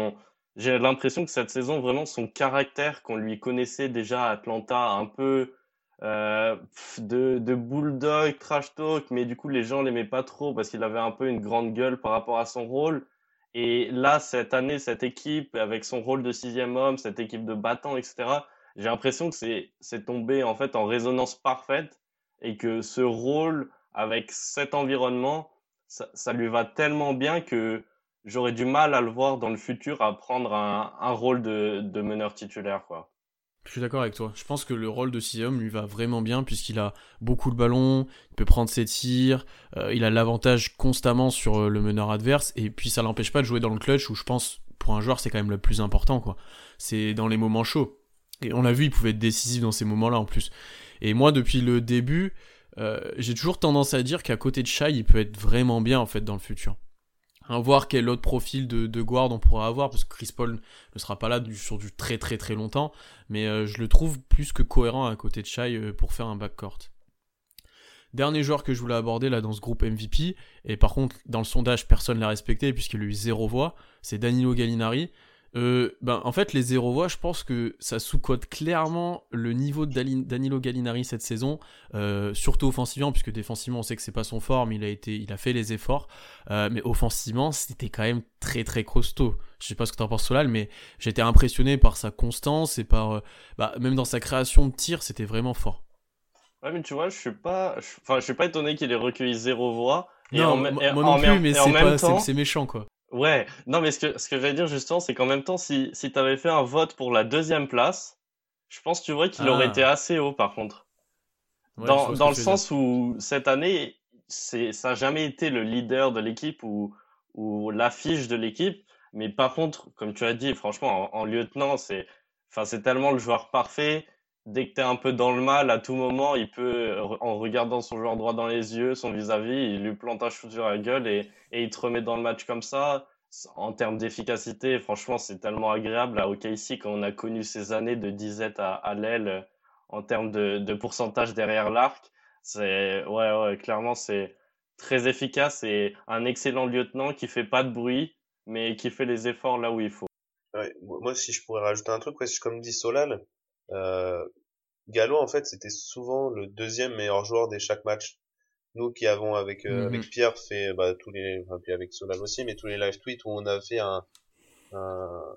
j'ai l'impression que cette saison, vraiment, son caractère qu'on lui connaissait déjà à Atlanta, un peu euh, de, bulldog, trash talk, mais du coup les gens l'aimaient pas trop parce qu'il avait un peu une grande gueule par rapport à son rôle. Et là, cette année, cette équipe, avec son rôle de sixième homme, cette équipe de battants, etc., j'ai l'impression que c'est, c'est tombé en fait en résonance parfaite et que ce rôle avec cet environnement, ça, ça lui va tellement bien que j'aurais du mal à le voir dans le futur à prendre un, un rôle de, de meneur titulaire, quoi. Je suis d'accord avec toi. Je pense que le rôle de sixième lui va vraiment bien puisqu'il a beaucoup le ballon, il peut prendre ses tirs, euh, il a l'avantage constamment sur euh, le meneur adverse et puis ça l'empêche pas de jouer dans le clutch où je pense pour un joueur c'est quand même le plus important quoi. C'est dans les moments chauds. Et on l'a vu, il pouvait être décisif dans ces moments-là en plus. Et moi depuis le début, euh, j'ai toujours tendance à dire qu'à côté de Shai, il peut être vraiment bien en fait dans le futur. Voir quel autre profil de, guard on pourra avoir, parce que Chris Paul ne sera pas là sur du très très très longtemps, mais euh, je le trouve plus que cohérent à côté de Shai euh, pour faire un backcourt. Dernier joueur que je voulais aborder là dans ce groupe MVP, et par contre dans le sondage personne l'a respecté puisqu'il a eu zéro voix, c'est Danilo Gallinari. Euh, ben, en fait, les zéro voix, je pense que ça sous-cote clairement le niveau de Danilo Gallinari cette saison, euh, surtout offensivement, puisque défensivement, on sait que c'est pas son fort, mais il a, été, il a fait les efforts. Euh, mais offensivement, c'était quand même très très costaud. Je sais pas ce que t'en penses, Solal, mais j'étais impressionné par sa constance et par. bah, même dans sa création de tir, c'était vraiment fort. Ouais, mais tu vois, je suis pas, enfin, je suis pas étonné qu'il ait recueilli zéro voix. Et non, moi, non plus, mais c'est méchant, quoi. Ouais, non, mais ce que, ce que j'allais dire justement, c'est qu'en même temps, si, si tu avais fait un vote pour la deuxième place, je pense, tu vois, qu'il aurait ah. été assez haut par contre. dans dans le sens où cette année, c'est, ça n'a jamais été le leader de l'équipe ou, ou l'affiche de l'équipe. Mais par contre, comme tu as dit, franchement, en, en lieutenant, c'est, enfin, c'est tellement le joueur parfait dès que tu es un peu dans le mal, à tout moment, il peut, en regardant son joueur droit dans les yeux, son vis-à-vis, il lui plante un shoot sur la gueule et, et il te remet dans le match comme ça. En termes d'efficacité, franchement, c'est tellement agréable à OKC quand on a connu ces années de disette à, à l'aile en termes de, pourcentage derrière l'arc. C'est, ouais, clairement, c'est très efficace et un excellent lieutenant qui fait pas de bruit, mais qui fait les efforts là où il faut. Ouais, moi, si je pourrais rajouter un truc, ouais, comme dit Solal, Gallo, en fait, c'était souvent le deuxième meilleur joueur des chaque match. Nous qui avons avec euh, avec mhm. Pierre fait bah, tous les, enfin, puis avec Solal aussi, mais tous les live tweets où on a fait un, un,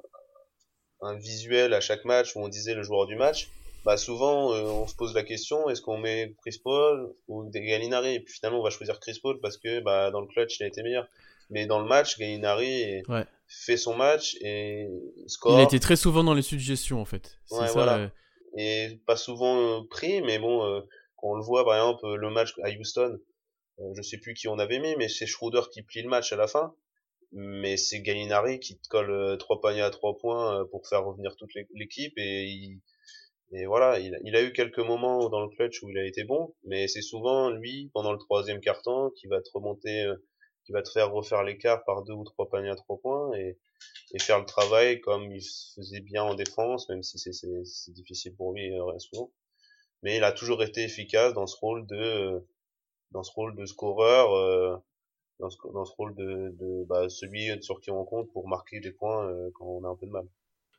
un visuel à chaque match où on disait le joueur du match. Bah souvent euh, on se pose la question est-ce qu'on met Chris Paul ou Gallinari? Et puis finalement on va choisir Chris Paul parce que bah dans le clutch il a été meilleur mais dans le match Gallinari fait son match et score il a été très souvent dans les suggestions en fait ouais, ça, voilà et pas souvent pris, mais bon, quand on le voit par exemple le match à Houston, je sais plus qui on avait mis, mais c'est Schroeder qui plie le match à la fin, mais c'est Gallinari qui te colle trois paniers à trois points pour faire revenir toute l'équipe et et voilà, il, il, a eu quelques moments dans le clutch où il a été bon, mais c'est souvent lui pendant le troisième quart-temps qui va te remonter, qui va te faire refaire l'écart par deux ou trois paniers à trois points et et faire le travail comme il faisait bien en défense, même si c'est difficile pour lui euh, souvent. Mais il a toujours été efficace dans ce rôle de dans ce rôle de scoreur. Euh, dans ce, dans ce rôle de, de bah, celui sur qui on compte pour marquer des points quand on a un peu de mal.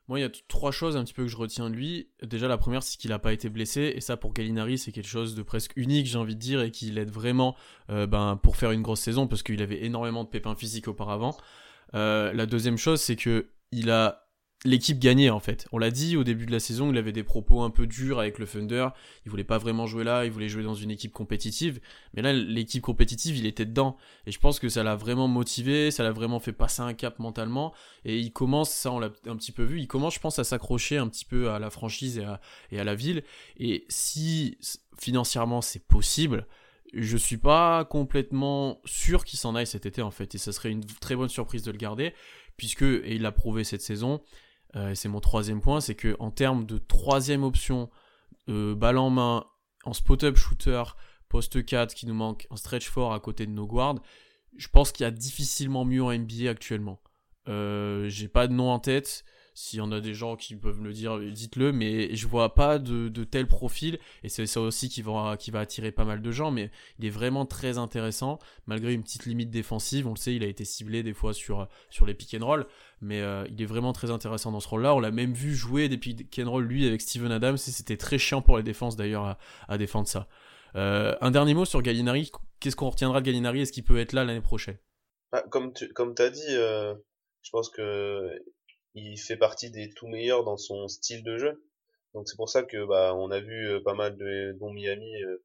Moi, il y a trois choses un petit peu que je retiens de lui. Déjà, la première, c'est qu'il n'a pas été blessé. Et ça, pour Gallinari, c'est quelque chose de presque unique, j'ai envie de dire, et qui l'aide vraiment ben, pour faire une grosse saison, parce qu'il avait énormément de pépins physiques auparavant. la deuxième chose, c'est que il a l'équipe gagnait en fait. On l'a dit au début de la saison, il avait des propos un peu durs avec le Thunder. Il voulait pas vraiment jouer là, il voulait jouer dans une équipe compétitive. Mais là, l'équipe compétitive, il était dedans. Et je pense que ça l'a vraiment motivé, ça l'a vraiment fait passer un cap mentalement. Et il commence, ça on l'a un petit peu vu, il commence, je pense, à s'accrocher un petit peu à la franchise et à, et à la ville. Et si financièrement c'est possible, je suis pas complètement sûr qu'il s'en aille cet été en fait. Et ça serait une très bonne surprise de le garder puisque, et il l'a prouvé cette saison, euh, c'est mon troisième point, c'est que en termes de troisième option, euh, balle en main, en spot-up shooter, poste 4 qui nous manque, en stretch fort à côté de nos guards, je pense qu'il y a difficilement mieux en NBA actuellement. Euh, j'ai pas de nom en tête. S'il y en a des gens qui peuvent me le dire, dites-le, mais je vois pas de, de tel profil, et c'est ça aussi qui va, attirer pas mal de gens, mais il est vraiment très intéressant, malgré une petite limite défensive, on le sait, il a été ciblé des fois sur, sur les pick and roll, mais euh, il est vraiment très intéressant dans ce rôle-là, on l'a même vu jouer des pick and roll, lui, avec Steven Adams, et c'était très chiant pour les défenses d'ailleurs à, défendre ça. Euh, un dernier mot sur Gallinari, qu'est-ce qu'on retiendra de Gallinari, est-ce qu'il peut être là l'année prochaine? Bah, Comme tu comme as dit, euh, je pense que il fait partie des tout meilleurs dans son style de jeu. Donc c'est pour ça que bah on a vu euh, pas mal de dont Miami euh,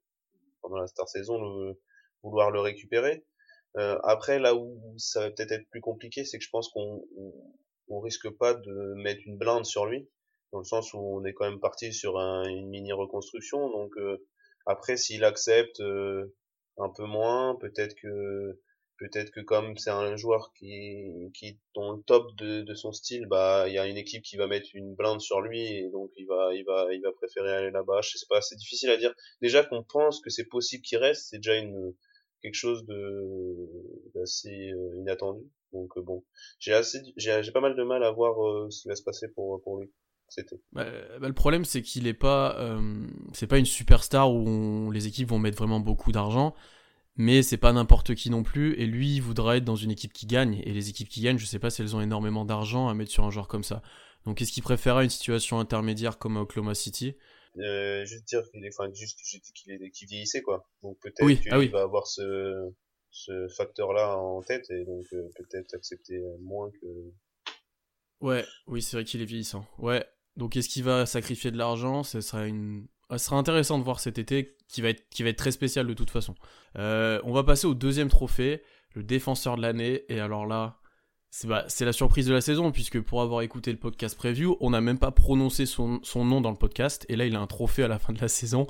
pendant la star saison vouloir le récupérer. Euh, après là où ça va peut-être être plus compliqué, c'est que je pense qu'on on, risque pas de mettre une blinde sur lui dans le sens où on est quand même parti sur une mini reconstruction. Donc après s'il accepte un peu moins, peut-être que peut-être que comme c'est un joueur qui, qui dans le top de, de son style, bah il y a une équipe qui va mettre une blinde sur lui et donc il va il va il va préférer aller là-bas. Je sais pas, c'est difficile à dire. Déjà qu'on pense que c'est possible qu'il reste, c'est déjà une quelque chose de d'assez euh, inattendu. Donc euh, bon, j'ai assez j'ai j'ai pas mal de mal à voir euh, ce qui va se passer pour pour lui. Bah, bah, le problème c'est qu'il est pas c'est pas une superstar où les équipes vont mettre vraiment beaucoup d'argent mais c'est pas n'importe qui non plus. Et lui, il voudra être dans une équipe qui gagne. Et les équipes qui gagnent, je sais pas si elles ont énormément d'argent à mettre sur un joueur comme ça. Donc est-ce qu'il préférera une situation intermédiaire comme à Oklahoma City? Euh, Juste dire qu'il est, enfin, juste qu'il est, qu'il vieillissait quoi. Donc peut-être oui. qu'il ah va avoir ce, ce facteur-là en tête et donc euh, peut-être accepter moins que. Ouais, oui, c'est vrai qu'il est vieillissant. Ouais. Donc est-ce qu'il va sacrifier de l'argent? Ce sera une ce sera intéressant de voir cet été, qui va être, qui va être très spécial de toute façon. Euh, on va passer au deuxième trophée, le défenseur de l'année. Et alors là, c'est bah, la surprise de la saison, puisque pour avoir écouté le podcast preview, on n'a même pas prononcé son, son, nom dans le podcast. Et là, il a un trophée à la fin de la saison.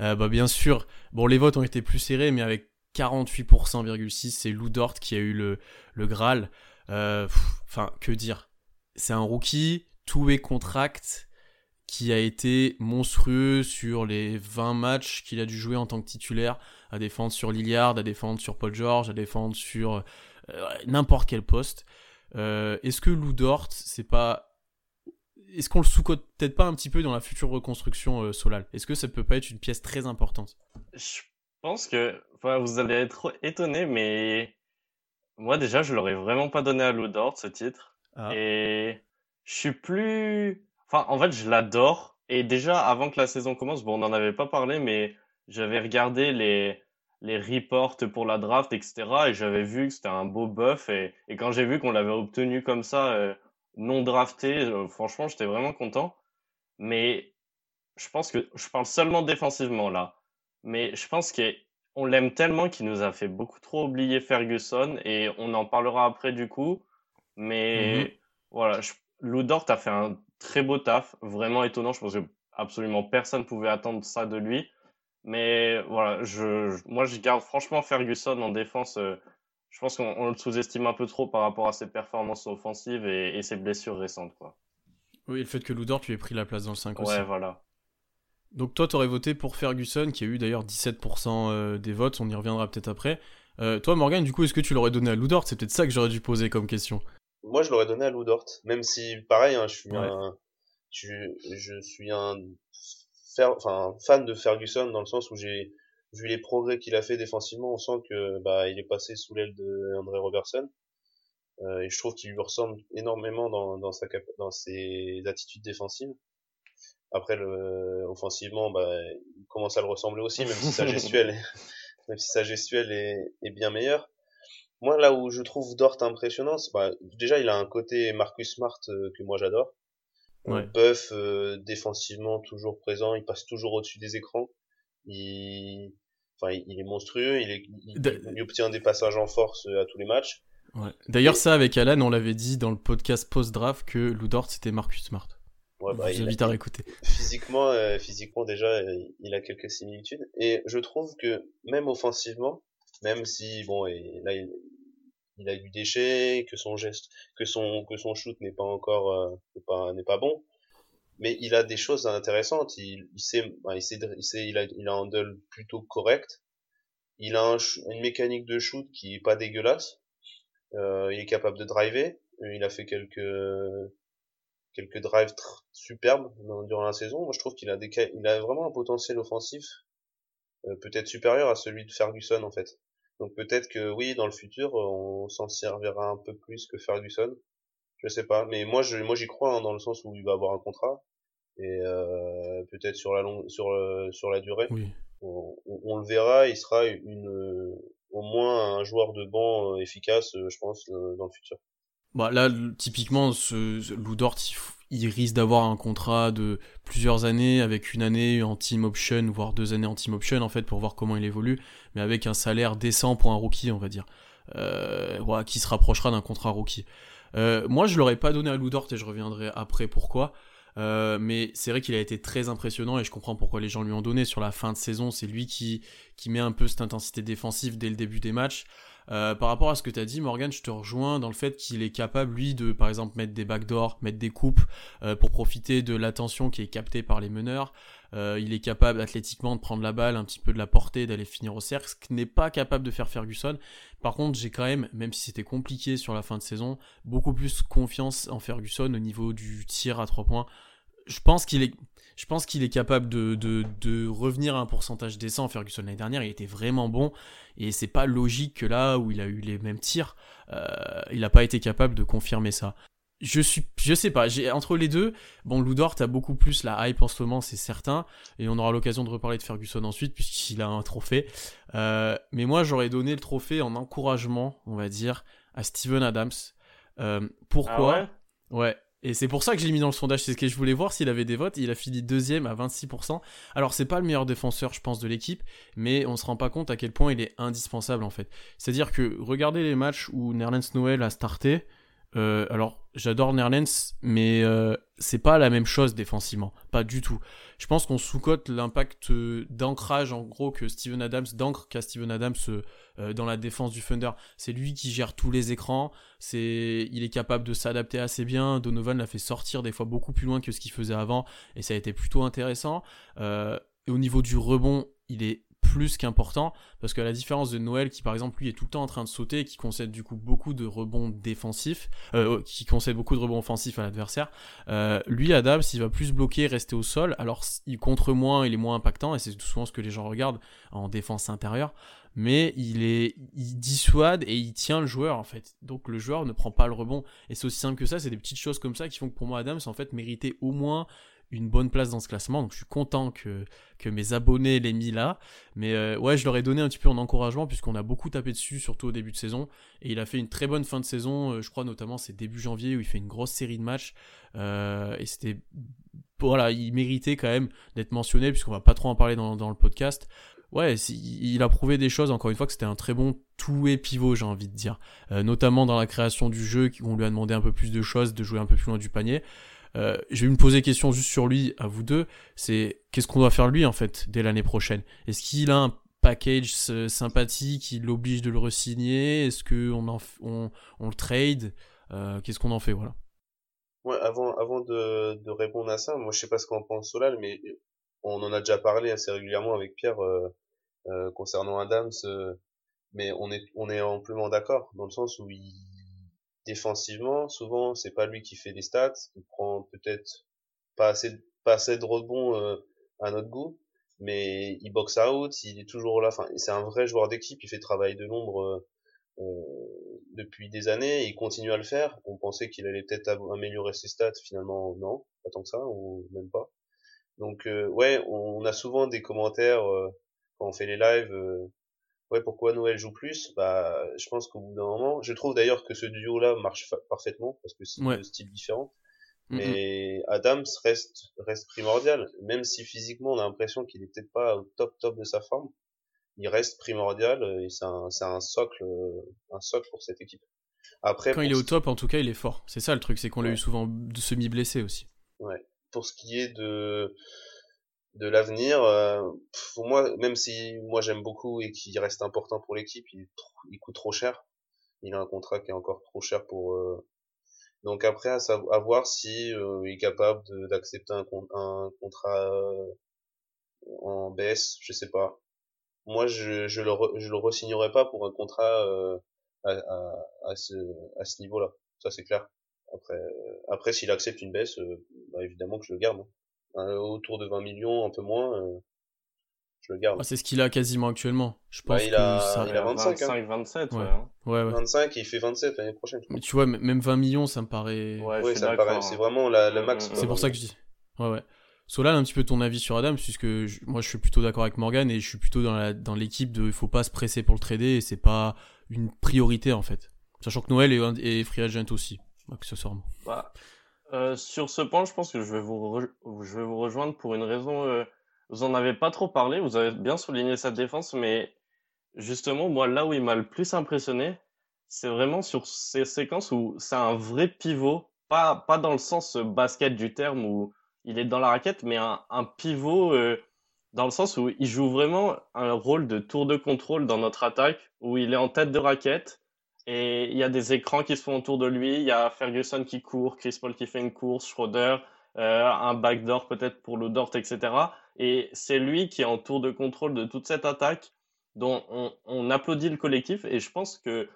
Euh, bah, bien sûr, bon, les votes ont été plus serrés, mais avec 48,6%, c'est Lou Dort qui a eu le, le Graal. Euh, enfin, que dire? C'est un rookie, tout est contract qui a été monstrueux sur les 20 matchs qu'il a dû jouer en tant que titulaire, à défendre sur Lillard, à défendre sur Paul George, à défendre sur euh, n'importe quel poste. Euh, est-ce que Lou Dort, c'est pas. Est-ce qu'on le sous-cote peut-être pas un petit peu dans la future reconstruction euh, Solal? Est-ce que ça peut pas être une pièce très importante? Je pense que vous allez être étonné, mais moi déjà, je l'aurais vraiment pas donné à Lou Dort ce titre. Ah. Et je suis plus Enfin, en fait, je l'adore. Et déjà, avant que la saison commence, bon, on n'en avait pas parlé, mais j'avais regardé les, les reports pour la draft, etc. Et j'avais vu que c'était un beau buff. Et, et quand j'ai vu qu'on l'avait obtenu comme ça, euh, non drafté, euh, franchement, j'étais vraiment content. Mais je pense que je parle seulement défensivement là. Mais je pense qu'on l'aime tellement qu'il nous a fait beaucoup trop oublier Ferguson. Et on en parlera après du coup. Mais mm-hmm. voilà, je, Lou Dort a fait un très beau taf, vraiment étonnant. Je pense que absolument personne ne pouvait attendre ça de lui. Mais voilà, je, moi je garde franchement Ferguson en défense. Euh, je pense qu'on le sous-estime un peu trop par rapport à ses performances offensives et, ses blessures récentes. Quoi. Oui, le fait que Ludor lui ait pris la place dans le 5 aussi. Ouais, voilà. Donc toi, tu aurais voté pour Ferguson, qui a eu d'ailleurs 17% euh, des votes, on y reviendra peut-être après. Euh, toi, Morgan, du coup, est-ce que tu l'aurais donné à Ludort C'est peut-être ça que j'aurais dû poser comme question moi je l'aurais donné à Lou Dort même si pareil hein, je suis un je, je suis un enfin fan de Ferguson dans le sens où j'ai vu les progrès qu'il a fait défensivement, on sent que bah il est passé sous l'aile de André Robertson. Euh, et je trouve qu'il lui ressemble énormément dans, dans, sa dans ses attitudes défensives. Après, le, offensivement, bah, il commence à le ressembler aussi, même si sa <laughs> gestuelle, même si sa gestuelle est, est bien meilleure. Moi, là où je trouve Dort impressionnant, bah, déjà, il a un côté Marcus Smart euh, que moi j'adore. Ouais. Buff, euh, défensivement toujours présent, il passe toujours au-dessus des écrans. Il, enfin, il est monstrueux, il, est, il, obtient des passages en force euh, à tous les matchs. Ouais. D'ailleurs, ça, avec Alan, on l'avait dit dans le podcast post-draft que Lou Dort, c'était Marcus Smart. Ouais, bah, il invite à réécouter. Physiquement, physiquement déjà, il a quelques similitudes. Et je trouve que même offensivement, même si bon et là il, il a du déchet, que son geste, que son que son shoot n'est pas encore euh, n'est pas n'est pas bon, mais il a des choses intéressantes. Il, il sait, il sait, il sait, il a il a un handle plutôt correct. Il a un, une mécanique de shoot qui est pas dégueulasse. Euh, il est capable de driver. Il a fait quelques quelques drives superbes durant la saison. Moi, je trouve qu'il a des, il a vraiment un potentiel offensif euh, peut-être supérieur à celui de Ferguson en fait. Donc peut-être que oui, dans le futur, on s'en servira un peu plus que Ferguson. Je sais pas, mais moi, je, moi, j'y crois hein, dans le sens où il va avoir un contrat et euh, peut-être sur la longue, sur sur la durée. Oui. On, on, le verra, il sera une au moins un joueur de banc euh, efficace, euh, je pense, dans le futur. Bah là, typiquement, ce, Lou Dort, il, il risque d'avoir un contrat de plusieurs années avec une année en team option, voire deux années en team option en fait pour voir comment il évolue, mais avec un salaire décent pour un rookie, on va dire, euh, qui se rapprochera d'un contrat rookie. Euh, moi, je l'aurais pas donné à Lou Dort et je reviendrai après pourquoi. Euh, mais c'est vrai qu'il a été très impressionnant et je comprends pourquoi les gens lui ont donné sur la fin de saison. C'est lui qui, qui met un peu cette intensité défensive dès le début des matchs. Euh, par rapport à ce que tu as dit, Morgan, je te rejoins dans le fait qu'il est capable, lui, de, par exemple, mettre des backdoors, mettre des coupes euh, pour profiter de l'attention qui est captée par les meneurs. Euh, il est capable athlétiquement de prendre la balle, un petit peu de la porter, d'aller finir au cercle, ce n'est pas capable de faire Ferguson. Par contre, j'ai quand même, même si c'était compliqué sur la fin de saison, beaucoup plus confiance en Ferguson au niveau du tir à trois points. Je pense qu'il est, je pense qu'il est capable de, de, de, revenir à un pourcentage décent. Ferguson l'année dernière, il était vraiment bon. Et c'est pas logique que là où il a eu les mêmes tirs, euh, il n'a pas été capable de confirmer ça. Je suis, je sais pas, j'ai entre les deux, bon, Ludort a beaucoup plus la hype en ce moment, c'est certain, et on aura l'occasion de reparler de Ferguson ensuite puisqu'il a un trophée. Euh, mais moi, j'aurais donné le trophée en encouragement, on va dire, à Steven Adams. Euh, pourquoi? Ah ouais, ouais et c'est pour ça que je l'ai mis dans le sondage, c'est ce que je voulais voir s'il avait des votes. Il a fini deuxième à 26%. Alors c'est pas le meilleur défenseur, je pense, de l'équipe, mais on se rend pas compte à quel point il est indispensable en fait. C'est-à-dire que regardez les matchs où Nerlens Noël a starté, euh, alors, j'adore Nerlens, mais euh, c'est pas la même chose défensivement, pas du tout. Je pense qu'on sous-cote l'impact euh, d'ancrage, en gros, que Steven Adams, d'ancre qu'a Steven Adams dans la défense du Thunder. C'est lui qui gère tous les écrans, il est capable de s'adapter assez bien. Donovan l'a fait sortir des fois beaucoup plus loin que ce qu'il faisait avant, et ça a été plutôt intéressant. et au niveau du rebond, il est plus qu'important parce que la différence de Noël qui par exemple lui est tout le temps en train de sauter et qui concède du coup beaucoup de rebonds défensifs euh, qui concède beaucoup de rebonds offensifs à l'adversaire euh, lui Adams il va plus bloquer rester au sol. Alors il contre moins il est moins impactant et c'est souvent ce que les gens regardent en défense intérieure mais il est il dissuade et il tient le joueur en fait. Donc le joueur ne prend pas le rebond. Et c'est aussi simple que ça c'est des petites choses comme ça qui font que pour moi Adams en fait méritait au moins une bonne place dans ce classement. Donc je suis content que, que mes abonnés l'aient mis là. Mais euh, ouais, je leur ai donné un petit peu en encouragement puisqu'on a beaucoup tapé dessus, surtout au début de saison. Et il a fait une très bonne fin de saison. Euh, je crois notamment c'est début janvier où il fait une grosse série de matchs. Euh, et c'était voilà, il méritait quand même d'être mentionné puisqu'on va pas trop en parler dans, dans le podcast. Ouais, il a prouvé des choses, encore une fois, que c'était un très bon tout et pivot, j'ai envie de dire. notamment dans la création du jeu, où on lui a demandé un peu plus de choses, de jouer un peu plus loin du panier. Euh, je vais me poser question juste sur lui, à vous deux. C'est qu'est-ce qu'on doit faire lui en fait dès l'année prochaine? Est-ce qu'il a un package sympathique qui l'oblige de le resigner? Est-ce qu'on on, le trade? Euh, Qu'est-ce qu'on en fait? Voilà. Avant, de, répondre à ça, moi je sais pas ce qu'en pense Solal, mais on en a déjà parlé assez régulièrement avec Pierre euh, euh concernant Adams, mais on est, on est amplement d'accord dans le sens où il défensivement, souvent c'est pas lui qui fait les stats, il prend peut-être pas assez pas assez de rebonds euh, à notre goût, mais il box out, il est toujours là. Enfin, c'est un vrai joueur d'équipe. Il fait travail de l'ombre depuis des années. Et il continue à le faire. On pensait qu'il allait peut-être améliorer ses stats. Finalement, non, pas tant que ça, ou même pas. Donc ouais, on, a souvent des commentaires quand on fait les lives ouais, pourquoi Noël joue plus? Bah, je pense qu'au bout d'un moment, je trouve d'ailleurs que ce duo-là marche parfaitement parce que c'est ouais. deux styles différents. Mais Adams reste reste primordial, même si physiquement on a l'impression qu'il est peut-être pas au top top de sa forme. Il reste primordial et c'est un c'est un socle un socle pour cette équipe. Après quand il est au top, en tout cas, il est fort. C'est ça le truc, c'est qu'on l'a eu souvent semi blessé aussi. Ouais. Pour ce qui est de de l'avenir, euh, pour moi, même si moi j'aime beaucoup et qu'il reste important pour l'équipe, il, il, coûte trop cher. Il a un contrat qui est encore trop cher pour. Euh... Donc après, à, à, voir si euh, il est capable d'accepter un, un, contrat en baisse, je sais pas. Moi, je je le je le pas pour un contrat à, à, à, ce à ce niveau-là. Ça c'est clair. Après après s'il accepte une baisse, bah, évidemment que je le garde. Hein. Euh, autour de 20 millions, un peu moins, euh, je le garde. Ah, c'est ce qu'il a quasiment actuellement. Je bah, pense il, a, ça... il a 25, 25 hein. 27. Ouais. Ouais. Ouais, 25 et il fait 27 l'année prochaine. Mais tu vois, même 20 millions, ça me paraît. Ouais, ça me paraît. C'est vraiment la, la max. C'est pour ça que je dis. Ouais, ouais. Solal, un petit peu ton avis sur Adam, puisque moi je suis plutôt d'accord avec Morgan et je suis plutôt dans l'équipe de il faut pas se presser pour le trader et c'est pas une priorité en fait. Sachant que Noël est, est free agent aussi, accessoirement. Bah, euh, sur ce point, je pense que je vais vous, je vais vous rejoindre pour une raison. Euh, vous en avez pas trop parlé, vous avez bien souligné sa défense, mais justement, moi, là où il m'a le plus impressionné, c'est vraiment sur ces séquences où c'est un vrai pivot, pas, pas dans le sens basket du terme où il est dans la raquette, mais un, un pivot euh, dans le sens où il joue vraiment un rôle de tour de contrôle dans notre attaque, où il est en tête de raquette et il y a des écrans qui se font autour de lui. Il y a Ferguson qui court, Chris Paul qui fait une course, Schroeder, euh, un backdoor peut-être pour le Dort, etc. Et c'est lui qui est en tour de contrôle de toute cette attaque dont on, applaudit le collectif. Et je pense que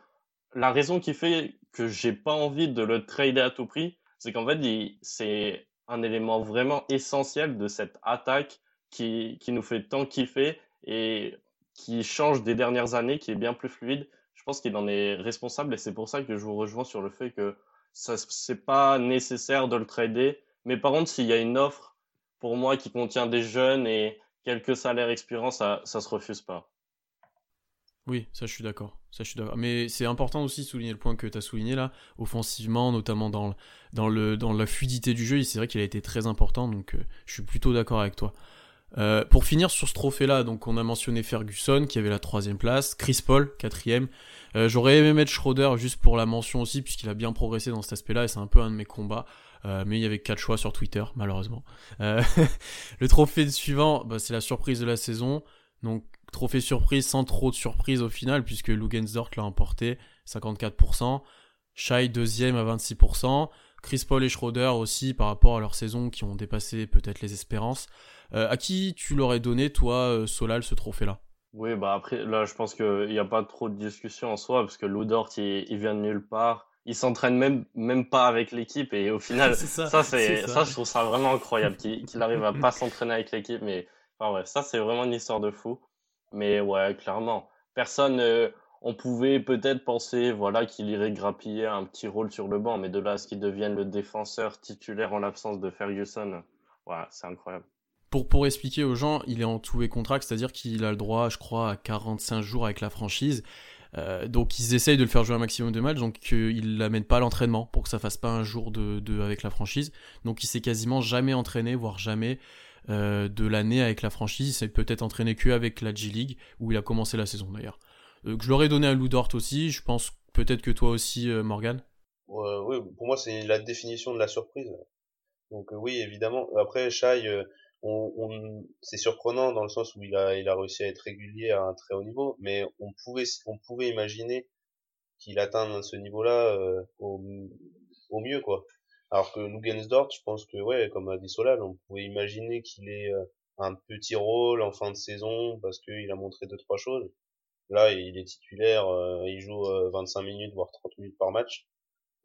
la raison qui fait que j'ai pas envie de le trader à tout prix, c'est qu'en fait, c'est un élément vraiment essentiel de cette attaque qui nous fait tant kiffer et qui change des dernières années, qui est bien plus fluide je pense qu'il en est responsable et c'est pour ça que je vous rejoins sur le fait que ça c'est pas nécessaire de le trader. Mais par contre, s'il y a une offre pour moi qui contient des jeunes et quelques salaires expirants, ça ça se refuse pas. Oui, ça je suis d'accord. Ça je suis. Mais c'est important aussi de souligner le point que tu as souligné là, offensivement, notamment dans, dans, le, dans la fluidité du jeu. C'est vrai qu'il a été très important, donc euh, je suis plutôt d'accord avec toi. Euh, pour finir sur ce trophée-là, donc on a mentionné Ferguson qui avait la troisième place, Chris Paul quatrième. Euh, J'aurais aimé mettre Schroeder juste pour la mention aussi puisqu'il a bien progressé dans cet aspect-là et c'est un peu un de mes combats. Euh, mais il y avait quatre choix sur Twitter malheureusement. <laughs> Le trophée suivant, bah, c'est la surprise de la saison. Donc trophée surprise sans trop de surprise au final puisque Lugensdort l'a emporté 54%. Shai deuxième à 26%. Chris Paul et Schroeder aussi par rapport à leur saison qui ont dépassé peut-être les espérances. Euh, à qui tu l'aurais donné, toi, euh, Solal, ce trophée-là? Oui, bah après, là, je pense qu'il n'y a pas trop de discussion en soi, parce que Ludort, il, il vient de nulle part. Il s'entraîne même, même pas avec l'équipe, et au final, <laughs> ça, ça, c'est, ça. je trouve ça vraiment incroyable, qu'il arrive à pas s'entraîner avec l'équipe, mais enfin, ouais, ça, c'est vraiment une histoire de fou. Mais ouais, clairement, personne, euh, on pouvait peut-être penser voilà qu'il irait grappiller un petit rôle sur le banc, mais de là à ce qu'il devienne le défenseur titulaire en l'absence de Ferguson, voilà, c'est incroyable pour, pour expliquer aux gens, il est en tout et contract, c'est-à-dire qu'il a le droit, je crois, à 45 jours avec la franchise. Euh, donc ils essayent de le faire jouer un maximum de matchs, donc euh, ils l'amènent pas à l'entraînement pour que ça fasse pas un jour de, avec la franchise. Donc il s'est quasiment jamais entraîné, voire jamais euh, de l'année avec la franchise. Il s'est peut-être entraîné que avec la G League où il a commencé la saison d'ailleurs. Euh, je l'aurais donné à Lou Dort aussi. Je pense peut-être que toi aussi, euh, Morgan. oui, pour moi c'est la définition de la surprise. Donc oui, évidemment. Après, Shai, on, c'est surprenant dans le sens où il a, il a réussi à être régulier à un très haut niveau, mais on pouvait, on pouvait imaginer qu'il atteigne ce niveau-là euh, au, mieux, quoi. Alors que Lugensdort, je pense que, ouais, comme a dit Solal, on pouvait imaginer qu'il ait euh, un petit rôle en fin de saison parce qu'il a montré deux, trois choses. Là, il est titulaire, euh, il joue 25 minutes, voire 30 minutes par match.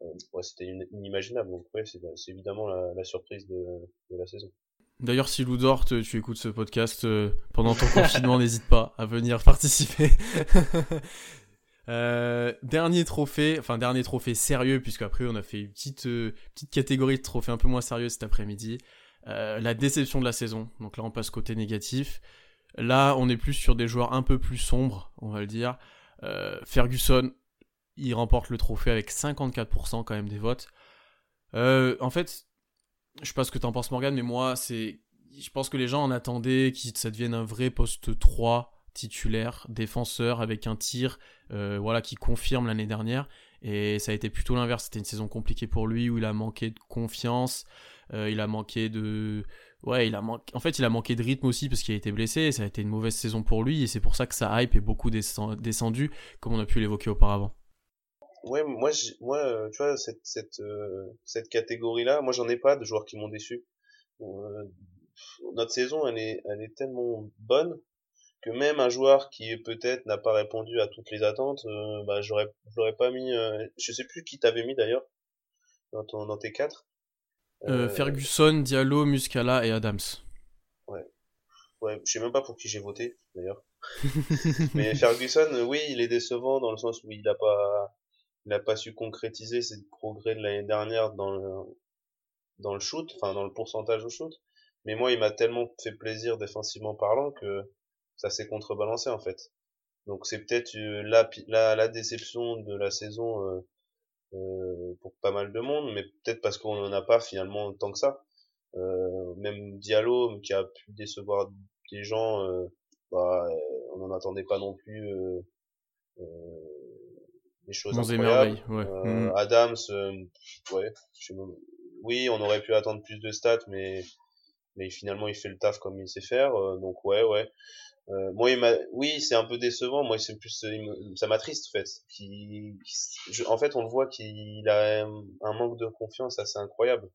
ouais, c'était inimaginable. Donc, ouais, c'est évidemment la, surprise de, la saison. D'ailleurs, si Lou Dort, tu écoutes ce podcast pendant ton confinement, <laughs> n'hésite pas à venir participer. <laughs> dernier trophée, enfin dernier trophée sérieux, puisque après on a fait une petite, petite catégorie de trophées un peu moins sérieux cet après-midi. la déception de la saison. Donc là, on passe côté négatif. Là, on est plus sur des joueurs un peu plus sombres, on va le dire. Euh, Ferguson, il remporte le trophée avec 54% quand même des votes. Euh, en fait, je sais pas ce que t'en penses Morgan, mais moi, c'est, je pense que les gens en attendaient que ça devienne un vrai poste 3 titulaire, défenseur avec un tir, euh, voilà, qui confirme l'année dernière. Et ça a été plutôt l'inverse. C'était une saison compliquée pour lui où il a manqué de confiance, il a manqué de, ouais, il a en fait, il a manqué de rythme aussi parce qu'il a été blessé. ça a été une mauvaise saison pour lui et c'est pour ça que sa hype est beaucoup descendu, comme on a pu l'évoquer auparavant. Ouais, moi, moi, euh, tu vois, cette, cette, euh, cette catégorie-là, moi, j'en ai pas de joueurs qui m'ont déçu. Euh, notre saison, elle est, elle est tellement bonne que même un joueur qui peut-être n'a pas répondu à toutes les attentes, bah, j'aurais, j'aurais pas mis, je sais plus qui t'avais mis d'ailleurs dans, dans tes quatre. Euh, Ferguson, Diallo, Muscala et Adams. Ouais. Ouais, je sais même pas pour qui j'ai voté, d'ailleurs. <laughs> Mais Ferguson, oui, il est décevant dans le sens où il a pas, il a pas su concrétiser ses progrès de l'année dernière dans le, dans le shoot, enfin, dans le pourcentage au shoot. Mais moi, il m'a tellement fait plaisir défensivement parlant que ça s'est contrebalancé, en fait. Donc c'est peut-être euh, la, la, la, déception de la saison euh, euh, pour pas mal de monde, mais peut-être parce qu'on n'en a pas finalement tant que ça. Euh, même Diallo qui a pu décevoir des gens, euh, bah, on n'en attendait pas non plus des choses incroyables. Ouais. Mm. Adams, ouais, oui, on aurait pu attendre plus de stats, mais mais finalement il fait le taf comme il sait faire, donc ouais, ouais. Euh, moi, il oui, c'est un peu décevant. Moi, c'est plus, ça m'attriste en fait. Qui, en fait, on le voit qu'il a un, manque de confiance assez incroyable.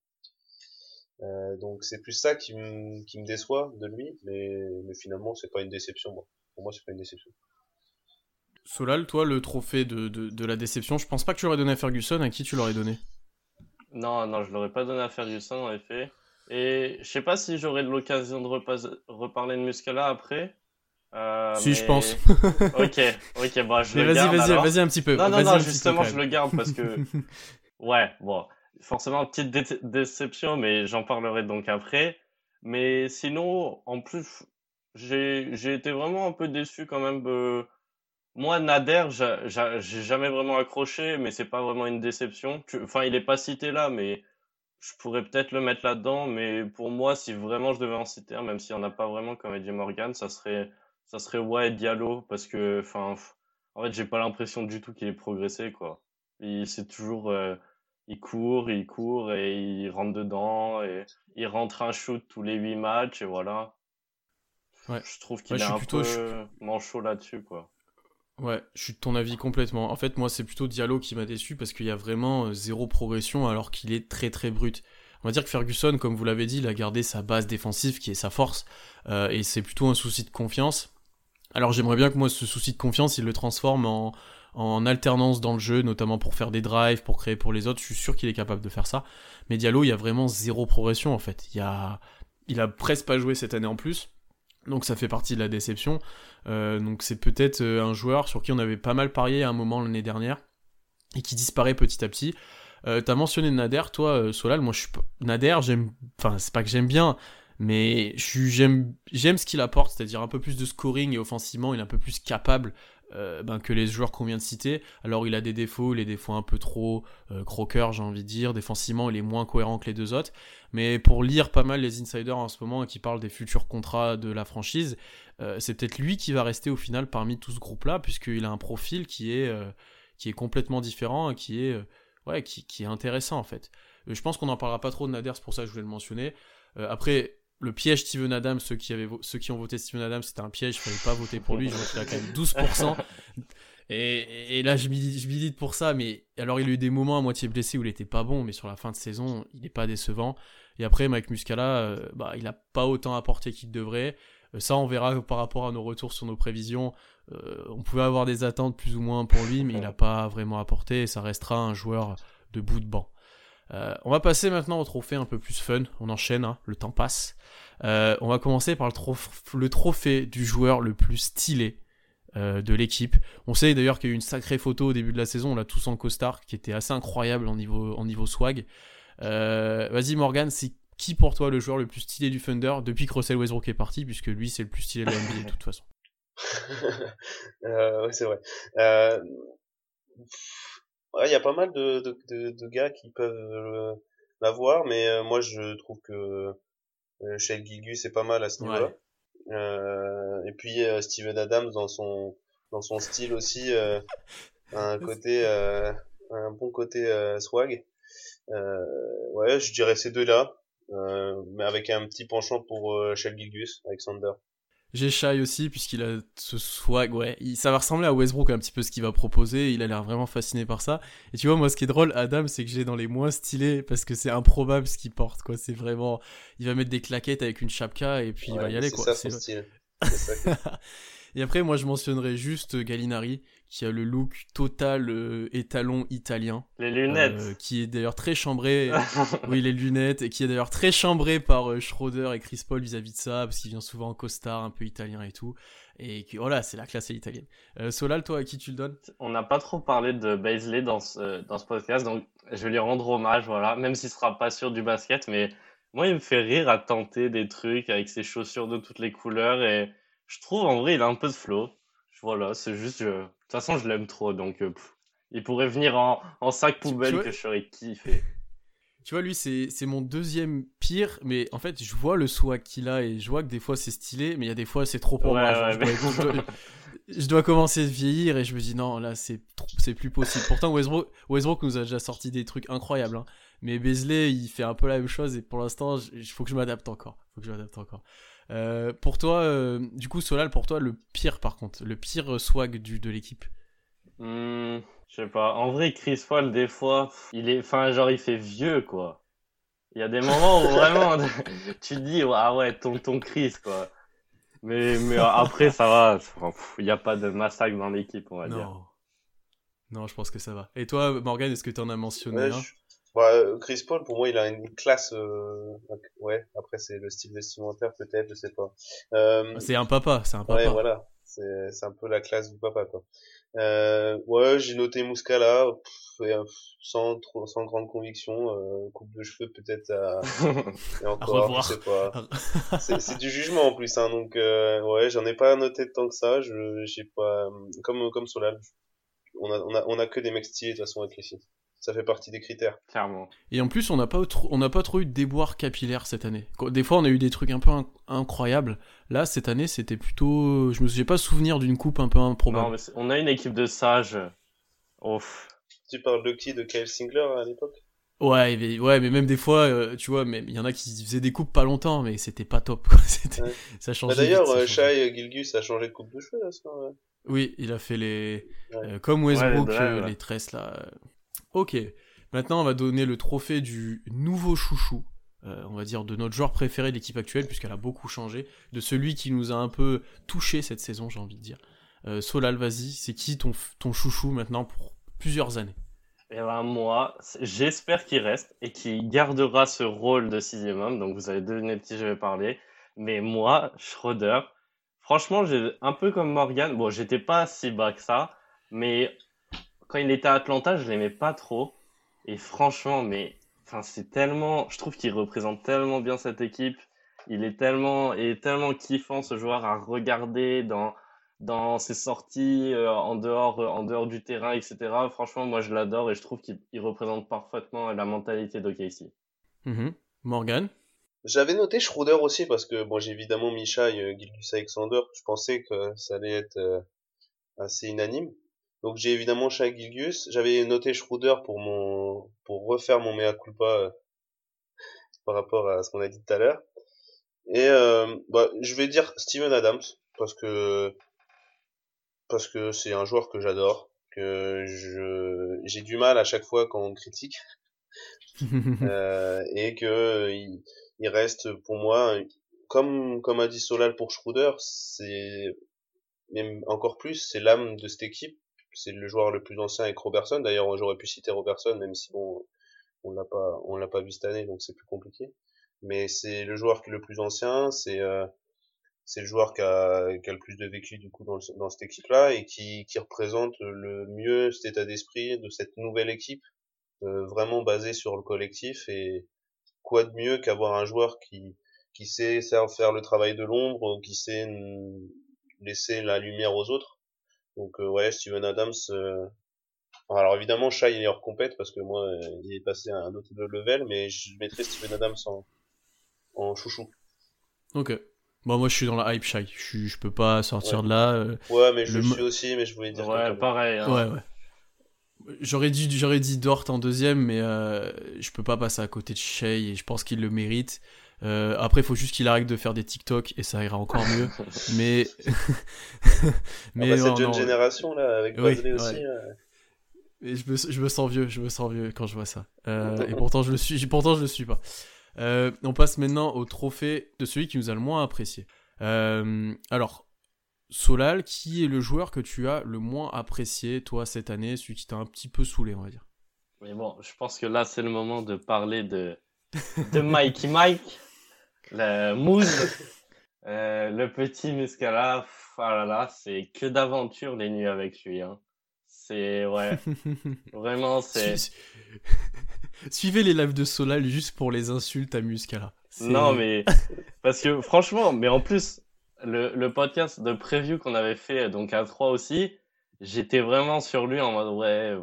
Euh, donc, c'est plus ça qui me, qui me déçoit de lui, mais, mais finalement, c'est pas une déception. Moi. Pour moi, c'est pas une déception. Solal, toi, le trophée de, de, de, la déception, je pense pas que tu l'aurais donné à Ferguson. À qui tu l'aurais donné? Non, non, je l'aurais pas donné à Ferguson en effet. Et je sais pas si j'aurai l'occasion de reparler de Muscala après. Euh, si, je pense. <laughs> ok, ok, bon, je le garde. Vas-y, vas-y, un petit peu. Non, non, non, justement, je le garde parce que. <laughs> ouais, bon, forcément, petite déception, mais j'en parlerai donc après. Mais sinon, en plus, j'ai été vraiment un peu déçu quand même. Euh, moi, Nader, j'ai jamais vraiment accroché, mais c'est pas vraiment une déception. Enfin, il est pas cité là, mais je pourrais peut-être le mettre là-dedans. Mais pour moi, si vraiment je devais en citer un, même s'il n'y en a pas vraiment comme Eddie Morgan, ça serait ça serait ouais Diallo parce que enfin en fait j'ai pas l'impression du tout qu'il ait progressé quoi. Il c'est toujours euh, il court, il court et il rentre dedans et il rentre un shoot tous les 8 matchs et voilà. Ouais. Je trouve qu'il est un plutôt, peu manchot là-dessus quoi. Ouais, je suis de ton avis complètement. En fait, moi, c'est plutôt Diallo qui m'a déçu parce qu'il y a vraiment euh, zéro progression alors qu'il est très très brut. On va dire que Ferguson, comme vous l'avez dit, il a gardé sa base défensive qui est sa force euh, et c'est plutôt un souci de confiance. Alors j'aimerais bien que moi ce souci de confiance, il le transforme en, alternance dans le jeu, notamment pour faire des drives, pour créer pour les autres. Je suis sûr qu'il est capable de faire ça. Mais Diallo, il y a vraiment zéro progression en fait. Il a presque pas joué cette année en plus. Donc ça fait partie de la déception. Euh, donc c'est peut-être euh, un joueur sur qui on avait pas mal parié à un moment l'année dernière et qui disparaît petit à petit. Euh, T'as mentionné Nader, toi, Solal. Moi, je suis Nader. J'aime. Enfin, c'est pas que j'aime bien, mais j'aime ce qu'il apporte, c'est-à-dire un peu plus de scoring et offensivement, il est un peu plus capable euh, ben, que les joueurs qu'on vient de citer. Alors il a des défauts, les défauts un peu trop euh, croqueurs, j'ai envie de dire. Défensivement, il est moins cohérent que les deux autres. Mais pour lire pas mal les insiders en ce moment qui parlent des futurs contrats de la franchise, euh, c'est peut-être lui qui va rester au final parmi tout ce groupe-là, puisqu'il a un profil qui est, qui est complètement différent et qui est, ouais, qui, qui, est intéressant en fait. je pense qu'on n'en parlera pas trop de Nader, c'est pour ça que je voulais le mentionner. après, le piège Steven Adams, ceux qui, avaient, ceux qui ont voté Steven Adams, c'était un piège, il fallait pas voter pour lui, je vois qu'il a quand même 12%. <laughs> Et, et là, je milite pour ça, mais alors il a eu des moments à moitié blessé où il était pas bon, mais sur la fin de saison, il n'est pas décevant. Et après, Mike Muscala, euh, bah, il a pas autant apporté qu'il devrait. Euh, ça, on verra par rapport à nos retours sur nos prévisions. Euh, on pouvait avoir des attentes plus ou moins pour lui, mais il n'a pas vraiment apporté, et ça restera un joueur de bout de banc. On va passer maintenant au trophée un peu plus fun. On enchaîne, hein, le temps passe. on va commencer par le, trophée du joueur le plus stylé de l'équipe. On sait d'ailleurs qu'il y a eu une sacrée photo au début de la saison, on l'a tous en costard, qui était assez incroyable en niveau, en niveau swag. Vas-y Morgan, c'est qui pour toi le joueur le plus stylé du Thunder depuis que Russell Westbrook est parti, puisque lui c'est le plus stylé de l'NBA de toute façon. <laughs> euh, c'est vrai. Euh... Il y a pas mal de, de, de, de gars qui peuvent euh, l'avoir, mais euh, moi je trouve que euh, Shea Gilgus est pas mal à ce niveau-là. Euh, et puis Steven Adams dans son dans son style aussi <laughs> un côté un bon côté swag. ouais, je dirais ces deux-là. Euh, mais avec un petit penchant pour euh, Shell Gilgus, Alexander. J'ai Shai aussi, puisqu'il a ce swag, ouais. ça va ressembler à Westbrook un petit peu ce qu'il va proposer. Il a l'air vraiment fasciné par ça. Et tu vois, moi, ce qui est drôle, Adam, c'est que j'ai dans les moins stylés parce que c'est improbable ce qu'il porte, quoi. C'est vraiment. Il va mettre des claquettes avec une chapka et puis il va y aller, quoi. <laughs> C'est ça style. Et après, moi, je mentionnerai juste Gallinari, qui a le look total euh, étalon italien. Les lunettes. Euh, qui est d'ailleurs très chambré. <laughs> oui, les lunettes. Et qui est d'ailleurs très chambré par euh, Schroeder et Chris Paul vis-à-vis de ça, parce qu'il vient souvent en costard, un peu italien et tout. Et voilà, c'est la classe italienne. Solal, toi, à qui tu le donnes? On n'a pas trop parlé de Baisley dans ce, dans ce podcast, donc je vais lui rendre hommage, voilà, même s'il sera pas sûr du basket, mais moi, il me fait rire à tenter des trucs avec ses chaussures de toutes les couleurs, et je trouve, en vrai, il a un peu de flow. Voilà, c'est juste, de toute façon, je l'aime trop, donc euh, il pourrait venir en, en sac poubelle que je serais kiffé. <laughs> Tu vois, lui, c'est mon deuxième pire, mais en fait, je vois le swag qu'il a et je vois que des fois c'est stylé, mais il y a des fois c'est trop pour moi. je, dois, commencer à vieillir et je me dis non, là c'est plus possible. Pourtant, Westbrook, Westbrook nous a déjà sorti des trucs incroyables, hein. Mais Beasley il fait un peu la même chose et pour l'instant, il faut que je m'adapte encore. Faut que je m'adapte encore. Euh, pour toi, euh, du coup, Solal, pour toi, le pire par contre, le pire swag du, de l'équipe? Hmm, Je sais pas. En vrai, Chris Paul, des fois, il est, enfin, genre, il fait vieux, quoi. Il y a des moments où vraiment, <laughs> tu te dis, ah ouais, ton, ton Chris, quoi. Mais, mais après, ça va. Il n'y a pas de massacre dans l'équipe, on va non. dire. Non, je pense que ça va. Et toi, Morgan, est-ce que tu en as mentionné un? Bah, euh, Chris Paul, pour moi, il a une classe. Euh... Ouais, après, c'est le style vestimentaire, peut-être, je sais pas. Euh... C'est un papa, c'est un papa. Ouais, voilà. C'est un peu la classe du papa, quoi. Euh, ouais, j'ai noté Muscala, sans, trop, sans grande conviction. Euh, coupe de cheveux, peut-être à... Et <laughs> encore, je sais pas. c'est du jugement en plus, hein, donc euh, ouais, j'en ai pas noté tant que ça. Je j'ai pas comme comme Solal. On a, on a on a que des mecs stylés de toute façon avec les filles ça fait partie des critères. Clairement. Et en plus, on n'a pas, trop, on n'a pas trop eu de déboire capillaire cette année. Des fois, on a eu des trucs un peu incroyables. Là, cette année, c'était plutôt. Je me suis pas souvenir d'une coupe un peu improbable. Non, mais on a une équipe de sages. Ouf. Tu parles de qui? De Kyle Singler à l'époque? Ouais, mais, ouais, mais même des fois, euh, tu vois, il y en a qui faisaient des coupes pas longtemps, mais c'était pas top. <laughs> Ça changeait. Bah D'ailleurs, euh, Shai Gilgus a changé de coupe de cheveux là, ça, Oui, il a fait les. Euh, comme Westbrook, les tresses là. Ok, maintenant on va donner le trophée du nouveau chouchou, euh, on va dire de notre joueur préféré de l'équipe actuelle, puisqu'elle a beaucoup changé, de celui qui nous a un peu touché cette saison, j'ai envie de dire. Euh, Solal, vas-y, c'est qui ton, ton chouchou maintenant pour plusieurs années? Eh ben moi, j'espère qu'il reste et qu'il gardera ce rôle de sixième homme. Donc vous avez deviné de qui je vais parler. Mais moi, Schroeder, franchement, un peu comme Morgan. Bon, j'étais pas si bas que ça, mais quand il était à Atlanta, je l'aimais pas trop. Et franchement, mais enfin, c'est tellement, je trouve qu'il représente tellement bien cette équipe. Il est tellement, est tellement kiffant ce joueur à regarder dans dans ses sorties euh, en dehors euh, en dehors du terrain, etc. Franchement, moi je l'adore et je trouve qu'il représente parfaitement la mentalité d'OKC. Mm Morgan? J'avais noté Schroeder aussi parce que bon, j'ai évidemment Micha et Gilgus Alexander. Je pensais que ça allait être euh, assez unanime. Donc j'ai évidemment Gilgus. J'avais noté Schroeder pour mon pour refaire mon mea culpa euh, par rapport à ce qu'on a dit tout à l'heure. Et euh, bah, je vais dire Steven Adams parce que parce que c'est un joueur que j'adore, que je j'ai du mal à chaque fois quand on critique <laughs> euh, et que il, il, reste pour moi comme comme a dit Solal pour Schroeder, c'est même encore plus c'est l'âme de cette équipe c'est le joueur le plus ancien avec Robertson. D'ailleurs, j'aurais pu citer Robertson, même si bon, on l'a pas, on l'a pas vu cette année, donc c'est plus compliqué. Mais c'est le joueur qui est le plus ancien, c'est c'est le joueur qui a, qui a le plus de vécu du coup dans, dans cette équipe-là et qui, qui représente le mieux cet état d'esprit de cette nouvelle équipe, vraiment basée sur le collectif et quoi de mieux qu'avoir un joueur qui qui sait faire le travail de l'ombre, qui sait laisser la lumière aux autres. Donc euh, ouais, Steven Adams. Euh, alors évidemment, Shai il est hors compète parce que moi, euh, il est passé à un autre level, mais je mettrais Steven Adams en, en chouchou. Ok. Bon, moi je suis dans la hype Shai. Je, je peux pas sortir de là. ouais, mais je le suis aussi, mais je voulais dire. Ouais, pareil. Hein. Ouais, ouais. J'aurais dit, j'aurais dit Dort en deuxième, mais euh, je peux pas passer à côté de Shea et je pense qu'il le mérite. Euh, après, il faut juste qu'il arrête de faire des TikTok et ça ira encore mieux. mais <laughs> mais ah bah, cette jeune génération là, avec oui, aussi. Et je, me, je me sens vieux, je me sens vieux quand je vois ça. Euh, <laughs> et pourtant je le suis, pourtant je le suis pas. Euh, on passe maintenant au trophée de celui qui nous a le moins apprécié. Euh, alors, Solal, qui est le joueur que tu as le moins apprécié, toi, cette année, celui qui t'a un petit peu saoulé, on va dire Mais bon, je pense que là, c'est le moment de parler de, de Mikey Mike, le Mousse, euh, le petit Muscala. Ah là là, c'est que d'aventure les nuits avec lui. Hein. C'est, ouais, <laughs> vraiment, c'est. <laughs> Suivez les lives de Solal juste pour les insultes à Muscala. Non, mais <laughs> parce que franchement, mais en plus, le, le podcast de preview qu'on avait fait donc à 3 aussi, j'étais vraiment sur lui en mode ouais,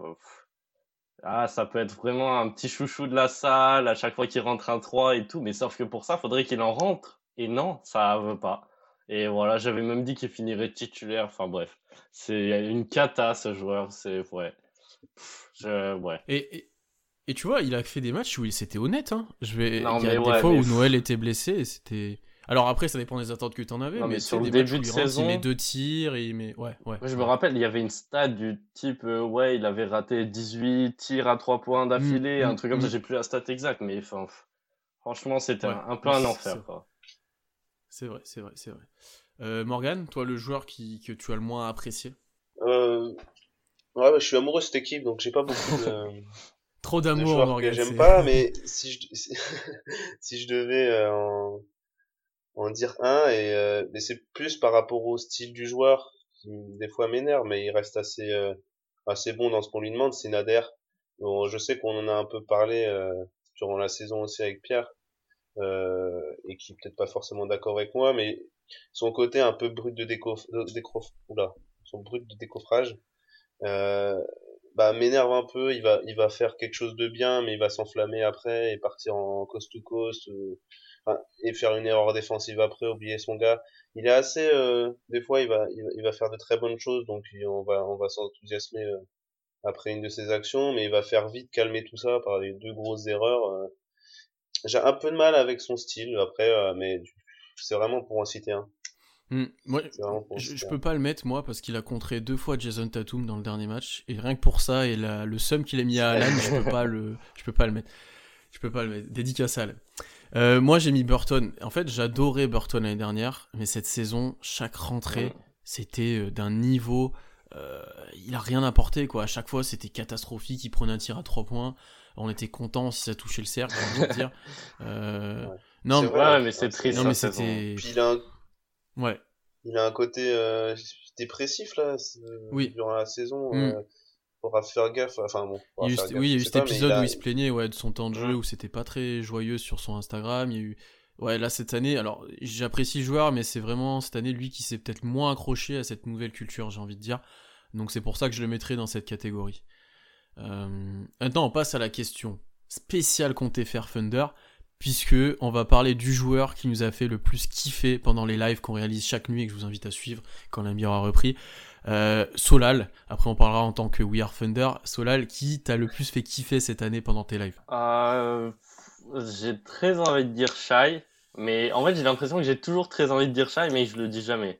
ah ça peut être vraiment un petit chouchou de la salle à chaque fois qu'il rentre un 3 et tout, mais sauf que pour ça, faudrait qu'il en rentre. Et non, ça veut pas. Et voilà, j'avais même dit qu'il finirait titulaire. Enfin bref, c'est une cata ce joueur. C'est ouais, je, ouais. Et, et, et, tu vois, il a fait des matchs où il s'était honnête. Hein. Je vais. Non, il y a des fois où Noël était blessé et c'était. Alors après, ça dépend des attentes que tu en avais. mais, sur le début de saison, il met deux tirs, et il met. Ouais, ouais. je me rappelle, il y avait une stat du type, euh, ouais, il avait raté 18 tirs à 3 points d'affilée, mm, un truc comme ça. Mm. J'ai plus la stat exacte, mais enfin, franchement, c'était un, peu un enfer. C'est vrai, c'est vrai, c'est vrai. Euh, Morgan, toi, le joueur qui, que tu as le moins apprécié? Euh... Ouais, bah, je suis amoureux de cette équipe, donc j'ai pas beaucoup de. <laughs> Trop d'amour, Morgan. J'aime pas, <laughs> mais si je, <laughs> si je devais euh, en en dire un et euh, mais c'est plus par rapport au style du joueur qui des fois m'énerve mais il reste assez euh, assez bon dans ce qu'on lui demande c'est Nader. Bon, je sais qu'on en a un peu parlé euh, durant la saison aussi avec Pierre euh, et qui peut-être pas forcément d'accord avec moi mais son côté un peu brut de décoff oula son brut de décoffrage bah m'énerve un peu il va il va faire quelque chose de bien mais il va s'enflammer après et partir en coast to coast et faire une erreur défensive après, oublier son gars. Il est assez, euh, des fois, il va, il va, faire de très bonnes choses, donc on va, on va s'enthousiasmer euh, après une de ses actions, mais il va faire vite calmer tout ça par les deux grosses erreurs. Euh. J'ai un peu de mal avec son style après, mais c'est vraiment pour en citer un. Hmm, je, peux pas le mettre moi parce qu'il a contré deux fois Jason Tatum dans le dernier match et rien que pour ça et la, le sum qu'il a mis à Alan, je peux pas le, je peux pas le mettre. Je peux pas le mettre. Dédicace à Alan. Euh, moi, j'ai mis Burton. En fait, j'adorais Burton l'année dernière, mais cette saison, chaque rentrée, c'était euh, d'un niveau. Euh, il a rien apporté, quoi. À chaque fois, c'était catastrophique. Il prenait un tir à 3 points. On était content si ça touchait le cercle, dire. <laughs> Non, vrai, mais c'est triste. Non, mais c'était. il a un... Ouais. Il a un côté dépressif, là, oui. durant la saison. Mm faudra faire gaffe. Enfin bon. oui, il y a eu cet épisode où il se plaignait ouais, de son temps de jeu, où c'était pas très joyeux sur son Instagram. Il y a eu. Ouais, là, cette année, alors j'apprécie le joueur, mais c'est vraiment cette année, lui, qui s'est peut-être moins accroché à cette nouvelle culture, j'ai envie de dire. Donc c'est pour ça que je le mettrai dans cette catégorie. Euh... Maintenant, on passe à la question spéciale compté faire Thunder, puisque on va parler du joueur qui nous a fait le plus kiffer pendant les lives qu'on réalise chaque nuit et que je vous invite à suivre quand l'ami aura repris. Euh, Solal, après on parlera en tant que We Are Thunder. Solal, qui t'a le plus fait kiffer cette année pendant tes lives? Euh, J'ai très envie de dire Shy, mais en fait j'ai l'impression que j'ai toujours très envie de dire Shy, mais je le dis jamais.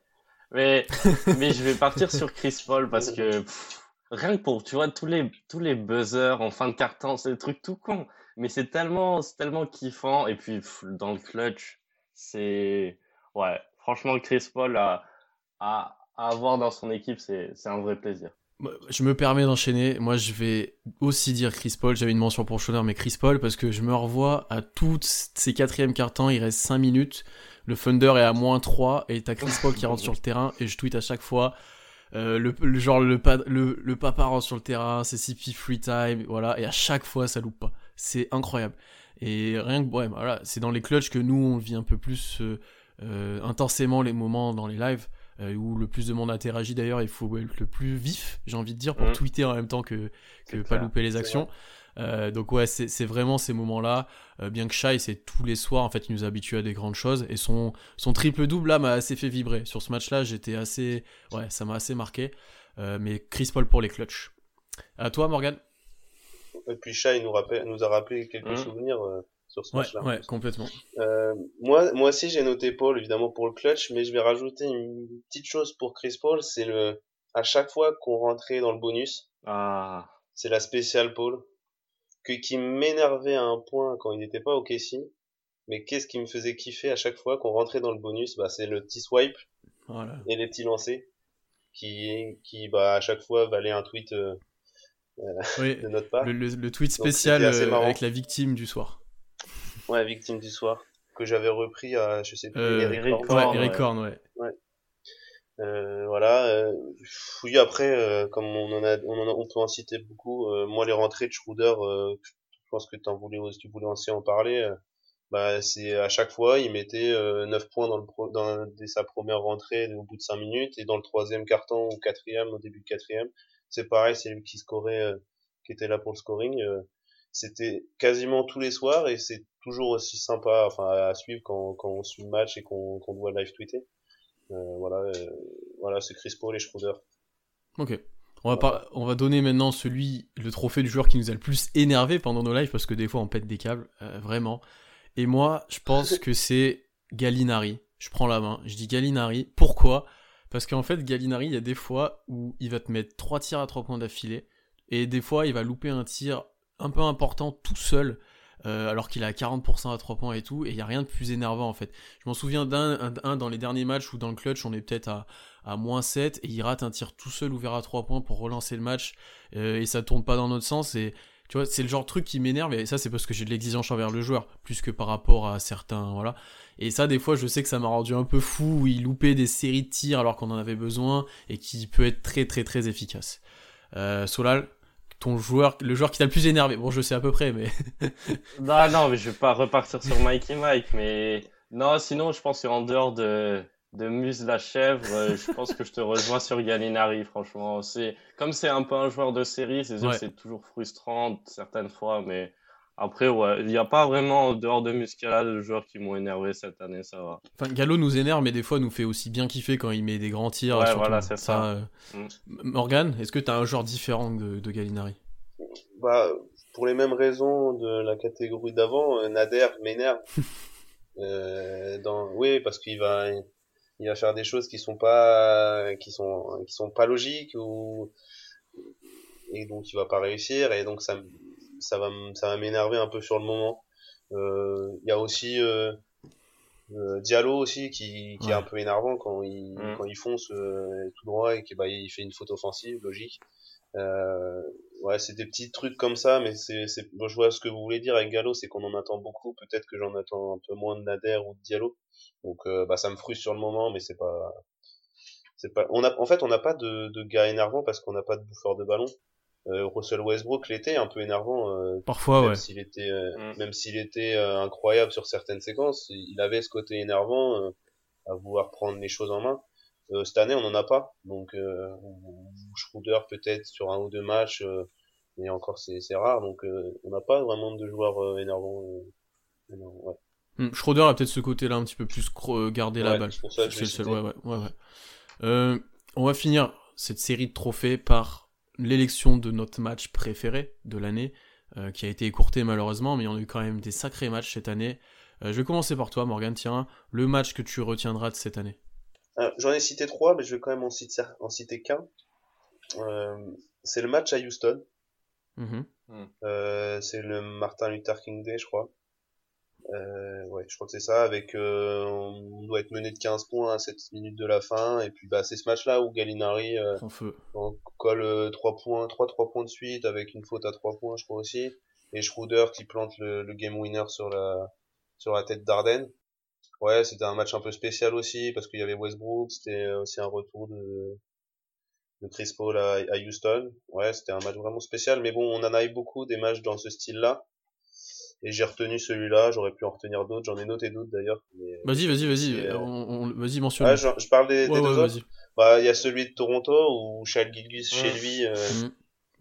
Mais, <laughs> mais je vais partir sur Chris Paul parce que rien que pour, tu vois, tous les, tous les buzzers en fin de carton, c'est des trucs tout con. Mais c'est tellement, tellement kiffant. Et puis dans le clutch, c'est. Ouais, franchement, Chris Paul a, a, à avoir dans son équipe, c'est un vrai plaisir. Je me permets d'enchaîner. Moi, je vais aussi dire Chris Paul. J'avais une mention pour Schroeder, mais Chris Paul, parce que je me revois à toutes ces quatrièmes cartons, il reste 5 minutes. Le Thunder est à moins 3 et t'as Chris Paul qui rentre sur le terrain et je tweete à chaque fois. Euh, le, genre le, le, le, papa rentre sur le terrain, c'est CP free time, voilà, et à chaque fois ça loupe pas. C'est incroyable. Et rien que, ouais, voilà, c'est dans les clutches que nous on vit un peu plus euh, euh, intensément les moments dans les lives. Euh, où le plus de monde interagit d'ailleurs, il faut être le plus vif, j'ai envie de dire, pour mm. tweeter en même temps que, que pas louper les actions. Euh, donc ouais, c'est vraiment ces moments-là. Euh, bien que Shai, c'est tous les soirs, en fait, il nous habitue à des grandes choses. Et son, son triple-double, là, m'a assez fait vibrer. Sur ce match-là, j'étais assez... Ouais, ça m'a assez marqué. mais Chris Paul pour les clutches. À toi, Morgan Et puis Shai nous, nous a rappelé quelques mm. souvenirs sur ce match-là. Ouais, complètement. Euh, moi, moi aussi, j'ai noté Paul, évidemment, pour le clutch, mais je vais rajouter une petite chose pour Chris Paul, c'est le, à chaque fois qu'on rentrait dans le bonus, ah. c'est la spéciale Paul, que, qui m'énervait à un point quand il n'était pas au Casey, mais qu'est-ce qui me faisait kiffer à chaque fois qu'on rentrait dans le bonus, bah, c'est le petit swipe, et les petits lancers, qui, qui, bah, à chaque fois valait un tweet, euh, oui, de notre part. Le, tweet spécial euh, avec la victime du soir. Ouais, Victime du soir. Que j'avais repris à, je sais plus, euh, Eric, Horn. Ouais, Horn, ouais. ouais. Euh, voilà. Euh, oui, après, euh, comme on en a, on, en a, on peut en citer beaucoup. Euh, moi, les rentrées de Schroeder, je pense que en voulais, tu voulais aussi en parler. bah, c'est à chaque fois, il mettait 9 points dans, le pro, dans dès sa première rentrée au bout de 5 minutes, et dans le troisième carton ou quatrième, au début de quatrième, c'est pareil, c'est lui qui scorait, qui était là pour le scoring c'était quasiment tous les soirs et c'est toujours aussi sympa enfin à suivre quand, quand on suit le match et qu'on qu'on doit live tweeter. Euh, voilà euh, voilà c'est Chris Paul et Schroeder. Ok. On va, pas, on va donner maintenant celui le trophée du joueur qui nous a le plus énervé pendant nos lives parce que des fois on pète des câbles euh, vraiment. Et moi je pense <laughs> que c'est Gallinari. Je prends la main. Je dis Gallinari. Pourquoi? Parce qu'en fait Gallinari il y a des fois où il va te mettre trois tirs à trois points d'affilée et des fois il va louper un tir un peu important tout seul. Euh, alors qu'il a 40% à 3 points et tout, et il n'y a rien de plus énervant en fait. Je m'en souviens d'un un, dans les derniers matchs où dans le clutch on est peut-être à, à moins 7 et il rate un tir tout seul ouvert à 3 points pour relancer le match euh, et ça tourne pas dans notre sens et tu vois c'est le genre de truc qui m'énerve et ça c'est parce que j'ai de l'exigence envers le joueur plus que par rapport à certains voilà et ça des fois je sais que ça m'a rendu un peu fou où il loupait des séries de tirs alors qu'on en avait besoin et qui peut être très très très efficace euh, Solal ton joueur, le joueur qui t'a le plus énervé. Bon, je sais à peu près, mais. <laughs> non, non, mais je vais pas repartir sur Mikey Mike, mais non, sinon, je pense qu'en dehors de, de Muse la chèvre, euh, je pense que je te rejoins sur Gallinari, franchement. C'est, comme c'est un peu un joueur de série, c'est c'est toujours frustrant certaines fois, mais après, ouais, il n'y a pas vraiment, dehors de Muscala, de joueurs qui m'ont énervé cette année, ça va. Enfin, Gallo nous énerve, mais des fois nous fait aussi bien kiffer quand il met des grands tirs. Ouais, voilà, c'est ça. Euh. Mm. Morgan, est-ce que tu as un genre différent de, de Gallinari? Bah, pour les mêmes raisons de la catégorie d'avant, euh, Nader m'énerve. <laughs> euh, dans... Oui, parce qu'il va, il va faire des choses qui sont pas, qui sont, qui sont pas logiques ou et donc il va pas réussir et donc ça ça va ça va m'énerver un peu sur le moment. Il euh, y a aussi euh, euh, Diallo aussi qui, qui est un peu énervant quand il mm. quand il fonce tout droit et qu'il bah, il fait une faute offensive logique. ouais, c'est des petits trucs comme ça, mais c'est, c'est, je vois ce que vous voulez dire avec Gallo, c'est qu'on en attend beaucoup. Peut-être que j'en attends un peu moins de Nader ou de Diallo. Donc, bah, ça me frustre sur le moment, mais c'est pas, c'est pas, on a, en fait, on n'a pas de, de gars énervants parce qu'on n'a pas de bouffeur de ballon. Euh, Russell Westbrook l'était un peu énervant. Euh, Parfois, même ouais. S'il était, euh, mm. Même s'il était incroyable sur certaines séquences, il avait ce côté énervant à vouloir prendre les choses en main. cette année, on n'en a pas. Donc, euh, Schroeder peut-être sur un ou deux matchs, mais encore c'est rare. Donc, on n'a pas vraiment de joueurs énervants. ouais. Hmm, Schroeder a peut-être ce côté-là un petit peu plus garder la balle. C'est ouais, ouais. on va finir cette série de trophées par l'élection de notre match préféré de l'année, euh, qui a été écourté malheureusement, mais on a eu quand même des sacrés matchs cette année. Euh, je vais commencer par toi, Morgan. Tiens, le match que tu retiendras de cette année. Euh, j'en ai cité trois, mais je vais quand même en citer, en citer qu'un. c'est le match à Houston. Mm. c'est le Martin Luther King Day, je crois. Euh, ouais, je crois que c'est ça. Avec, euh, on doit être mené de 15 points à 7 minutes de la fin. Et puis, bah, c'est ce match-là où Gallinari euh, feu. Colle 3 points, 3 3 points de suite avec une faute à 3 points, je crois aussi. Et Schroeder qui plante le, le game winner sur la sur la tête d'Arden. Ouais, c'était un match un peu spécial aussi parce qu'il y avait Westbrook, c'était aussi un retour de de Chris Paul à, à Houston. Ouais, c'était un match vraiment spécial. Mais bon, on en a eu beaucoup des matchs dans ce style-là. Et j'ai retenu celui-là, j'aurais pu en retenir d'autres, j'en ai noté d'autres d'ailleurs. Vas-y, vas-y, vas-y, euh, vas-y, mentionne. Ah, je, je, parle des, ouais, des ouais, deux autres. Bah, il y a celui de Toronto où Charles Gilgus chez lui. Euh, mmh.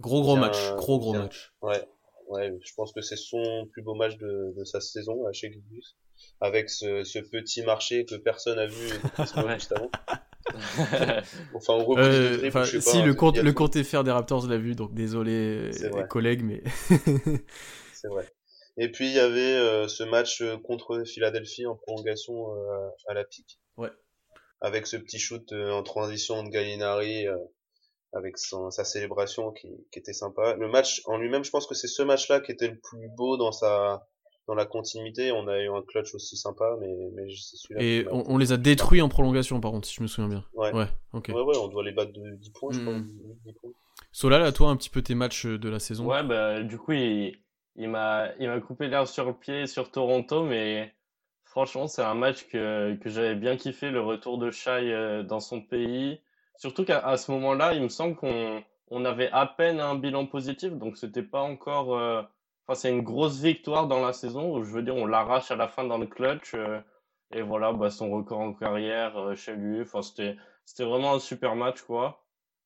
Gros gros match, un, gros gros match. Ouais, ouais, je pense que c'est son plus beau match de, de sa saison chez Gilgus, avec ce, ce, petit marché que personne a vu <laughs> juste avant. <laughs> enfin, on euh, triple, enfin, si pas, le compte le compte FR des Raptors l'a vu, donc désolé les collègues, mais <laughs> c'est vrai. Et puis il y avait euh, ce match euh, contre Philadelphie en prolongation euh, à la pique. Ouais. Avec ce petit shoot euh, en transition de Gallinari, euh, avec son, sa célébration qui, qui, était sympa. Le match en lui-même, je pense que c'est ce match-là qui était le plus beau dans sa dans la continuité. On a eu un clutch aussi sympa, mais, mais c'est celui-là. Et on, on, les a détruits en prolongation, par contre, si je me souviens bien. Ouais. Ouais, ok. Ouais, ouais, on doit les battre de 10 points, je crois. Mm. 10 points. Solal, à toi, un petit peu tes matchs de la saison. Ouais, bah, du coup, il il m'a coupé l'air sur le pied sur Toronto mais franchement c'est un match que que j'avais bien kiffé le retour de Shai euh, dans son pays. Surtout qu'à ce moment-là il me semble qu'on on avait à peine un bilan positif donc c'était pas encore euh... enfin c'est une grosse victoire dans la saison. Je veux dire on l'arrache à la fin dans le clutch euh... et voilà bah son record en carrière chez lui. Enfin c'était c'était vraiment un super match quoi.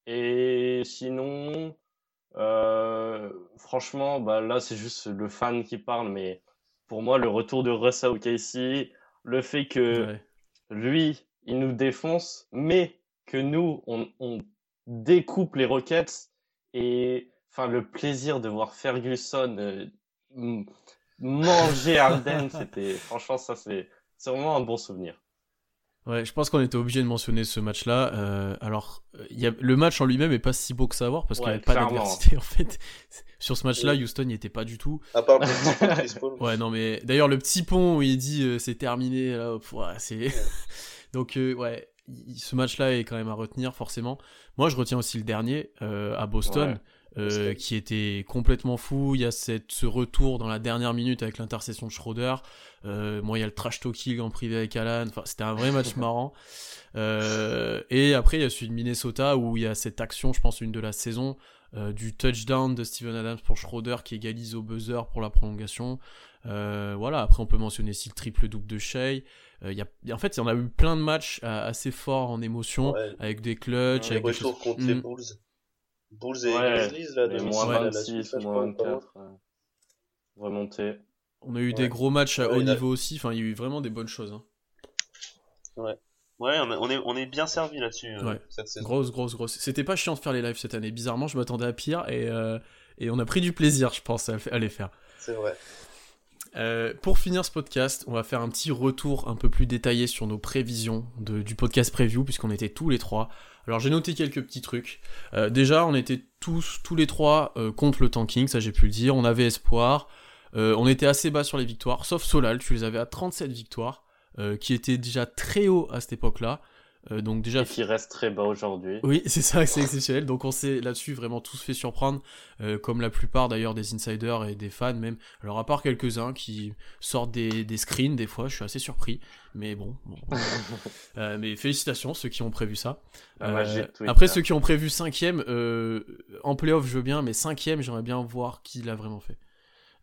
Et sinon franchement, bah là, c'est juste le fan qui parle, mais pour moi, le retour de Russ à OKC, le fait que ouais. lui, il nous défonce, mais que nous, on, on découpe les Rockets et enfin le plaisir de voir Ferguson euh, manger Arden, <laughs> c'était franchement ça, c'est c'est vraiment un bon souvenir. Ouais, je pense qu'on était obligé de mentionner ce match-là. Euh, alors, y a, le match en lui-même est pas si beau que ça à voir parce ouais, qu'il n'y avait pas d'adversité <laughs> en fait. Sur ce match-là, ouais. Houston n'y était pas du tout. À part le petit pont Chris <laughs> Paul. Ouais, non, mais d'ailleurs, le petit pont où il dit euh, c'est terminé, là, ouais, c'est. <laughs> Donc, euh, ouais, ce match-là est quand même à retenir, forcément. Moi, je retiens aussi le dernier euh, à Boston. Euh, qui était complètement fou. Il y a cette, ce retour dans la dernière minute avec l'intercession de Schroeder. Euh, moi, il y a le trash talking en privé avec Alan. Enfin, c'était un vrai match <laughs> marrant. Euh, et après, il y a celui de Minnesota où il y a cette action, je pense, une de la saison, euh, du touchdown de Steven Adams pour Schroeder qui égalise au buzzer pour la prolongation. Voilà. Après, on peut mentionner aussi le triple double de Shea. Euh, y a, en fait, on a eu plein de matchs assez forts en émotion, ouais. avec des clutches, ouais, avec des choses... contre les Bulls. Bulls et ouais, Grizzlies, là, de moins 26, moins 24, euh, remonté. On a eu ouais. des gros matchs à haut niveau aussi, enfin, il y a eu vraiment des bonnes choses. Hein. Ouais. Ouais, on est, on est bien servi là-dessus, ouais. euh, cette saison. Grosse, grosse, grosse. C'était pas chiant de faire les lives cette année. Bizarrement, je m'attendais à pire et, euh, et on a pris du plaisir, je pense, à, à les faire. C'est vrai. Euh, pour finir ce podcast, on va faire un petit retour un peu plus détaillé sur nos prévisions du podcast preview, puisqu'on était tous les trois. Alors j'ai noté quelques petits trucs. Euh, déjà, on était tous, tous les trois euh, contre le tanking, ça j'ai pu le dire. On avait espoir. On était assez bas sur les victoires, sauf Solal, tu les avais à 37 victoires, qui était déjà très haut à cette époque-là. Euh, donc déjà et qui reste très bas aujourd'hui. Oui, <laughs> c'est ça, c'est exceptionnel. Donc on s'est là-dessus vraiment tous fait surprendre, euh, comme la plupart d'ailleurs des insiders et des fans même. Alors à part quelques-uns qui sortent des, des screens des fois, je suis assez surpris. Mais bon, bon. <laughs> euh, mais félicitations ceux qui ont prévu ça. Euh, après ceux qui ont prévu cinquième, euh, en playoff je veux bien, mais cinquième j'aimerais bien voir qui l'a vraiment fait.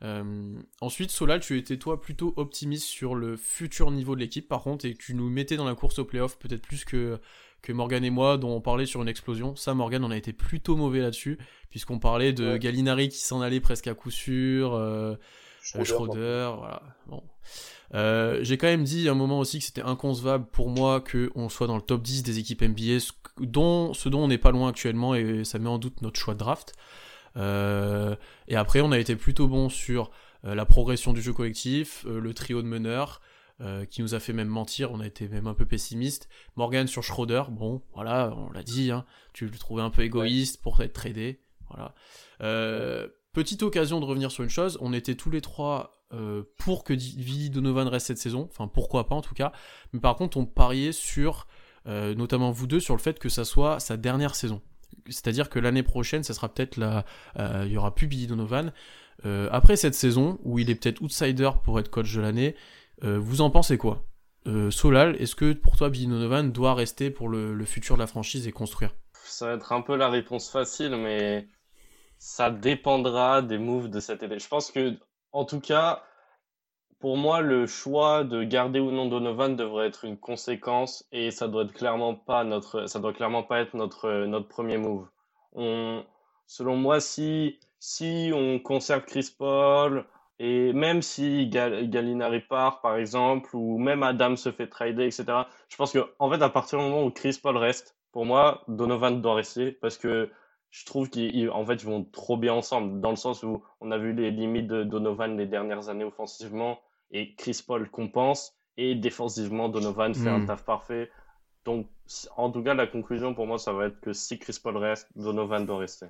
Euh, ensuite, Solal, tu étais toi plutôt optimiste sur le futur niveau de l'équipe, par contre, et tu nous mettais dans la course au playoff peut-être plus que, que Morgan et moi, dont on parlait sur une explosion. Ça, Morgan, on a été plutôt mauvais là-dessus, puisqu'on parlait de ouais. Gallinari qui s'en allait presque à coup sûr, euh, Schroeder, Schroeder voilà. Bon. Euh, j'ai quand même dit à un moment aussi que c'était inconcevable pour moi qu'on soit dans le top 10 des équipes NBA, dont, ce dont on n'est pas loin actuellement, et ça met en doute notre choix de draft. Euh, et après, on a été plutôt bon sur euh, la progression du jeu collectif, euh, le trio de meneurs, qui nous a fait même mentir, on a été même un peu pessimiste. Morgan sur Schroeder, bon, voilà, on l'a dit, hein, tu le trouvais un peu égoïste pour être tradé, voilà. petite occasion de revenir sur une chose. On était tous les trois pour que Billy Donovan reste cette saison. Enfin, pourquoi pas en tout cas. Mais par contre, on pariait sur, notamment vous deux, sur le fait que ça soit sa dernière saison. C'est-à-dire que l'année prochaine, ça sera peut-être la. Euh, il y aura plus Billy Donovan. après cette saison, où il est peut-être outsider pour être coach de l'année, vous en pensez quoi? Solal, est-ce que pour toi, Billy Donovan doit rester pour le futur de la franchise et construire? Ça va être un peu la réponse facile, mais ça dépendra des moves de cet été. Je pense que, en tout cas, pour moi, le choix de garder ou non Donovan devrait être une conséquence et ça doit être clairement pas notre, ça doit clairement pas être notre, notre premier move. On, selon moi, si, si on conserve Chris Paul et même si Gal, Gallinari part, par exemple, ou même Adam se fait trader, etc., je pense que, en fait, à partir du moment où Chris Paul reste, pour moi, Donovan doit rester parce que je trouve qu'en fait, vont trop bien ensemble, dans le sens où on a vu les limites de Donovan les dernières années offensivement, et Chris Paul compense, et défensivement, Donovan fait un hmm. taf parfait. Donc, en tout cas, la conclusion pour moi, ça va être que si Chris Paul reste, Donovan doit rester.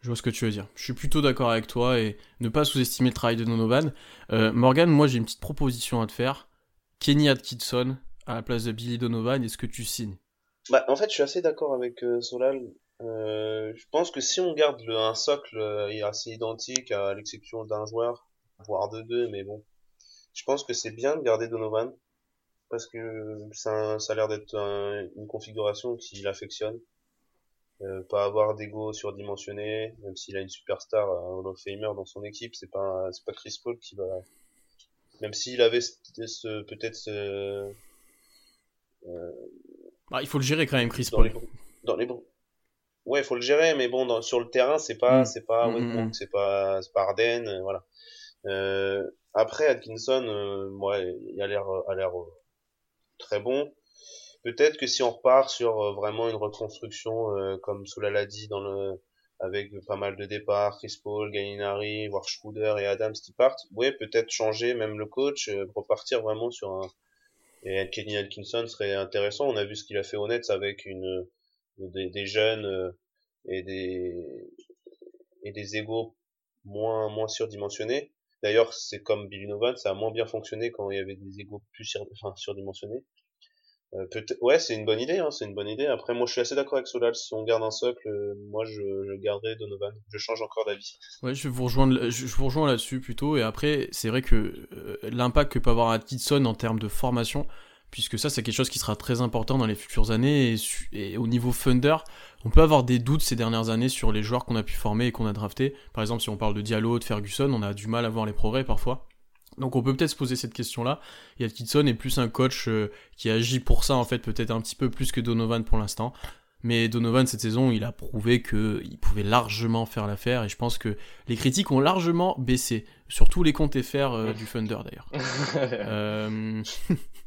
Je vois ce que tu veux dire. Je suis plutôt d'accord avec toi et ne pas sous-estimer le travail de Donovan. Euh, Morgan, moi j'ai une petite proposition à te faire. Kenny Atkinson à la place de Billy Donovan, est-ce que tu signes? Bah, En fait, je suis assez d'accord avec euh, Solal euh, je pense que si on garde le, un socle euh, assez identique, à l'exception d'un joueur, voire de deux, mais bon, je pense que c'est bien de garder Donovan parce que ça, ça a l'air d'être une configuration qu'il affectionne. Euh, pas avoir d'ego surdimensionné, même s'il a une superstar, un Hall of Famer dans son équipe, c'est pas c'est pas Chris Paul qui va, même s'il avait ce, peut-être ce, euh... bah, il faut le gérer quand même Chris Paul. dans les ouais, faut le gérer, mais bon, dans, sur le terrain, c'est pas, mm. c'est pas mm, mm, c'est pas, c'est pas Arden, euh, voilà. Euh, après, Atkinson, euh, ouais, il a l'air, a l'air euh, très bon. Peut-être que si on repart sur vraiment une reconstruction, comme Soula l'a dit, dans le, avec pas mal de départs, Chris Paul, Gallinari, voire Schroeder et Adams qui partent, peut-être changer même le coach, repartir vraiment sur un, et Kenny Atkinson serait intéressant. On a vu ce qu'il a fait honnête avec une, des, des jeunes euh, et des et des égaux moins moins surdimensionnés. D'ailleurs, c'est comme Billy Novan, ça a moins bien fonctionné quand il y avait des égaux plus surdimensionnés. Euh, ouais, c'est une bonne idée, hein, c'est une bonne. Après, moi, je suis assez d'accord avec Solal. Si on garde un socle, euh, moi, je, je garderai Donovan. Je change encore d'avis. Ouais, je vous rejoins, là-dessus plutôt. Et après, c'est vrai que l'impact que peut avoir un en termes de formation, puisque ça c'est quelque chose qui sera très important dans les futures années et, au niveau Thunder, on peut avoir des doutes ces dernières années sur les joueurs qu'on a pu former et qu'on a drafté. Par exemple, si on parle de Diallo, de Ferguson, on a du mal à voir les progrès parfois. Donc on peut peut-être se poser cette question-là. Et Atkinson est plus un coach euh, qui agit pour ça en fait, peut-être un petit peu plus que Donovan pour l'instant. Mais Donovan cette saison, il a prouvé qu'il pouvait largement faire l'affaire et je pense que les critiques ont largement baissé sur tous les comptes FR euh, du Thunder d'ailleurs. <laughs> euh... <laughs>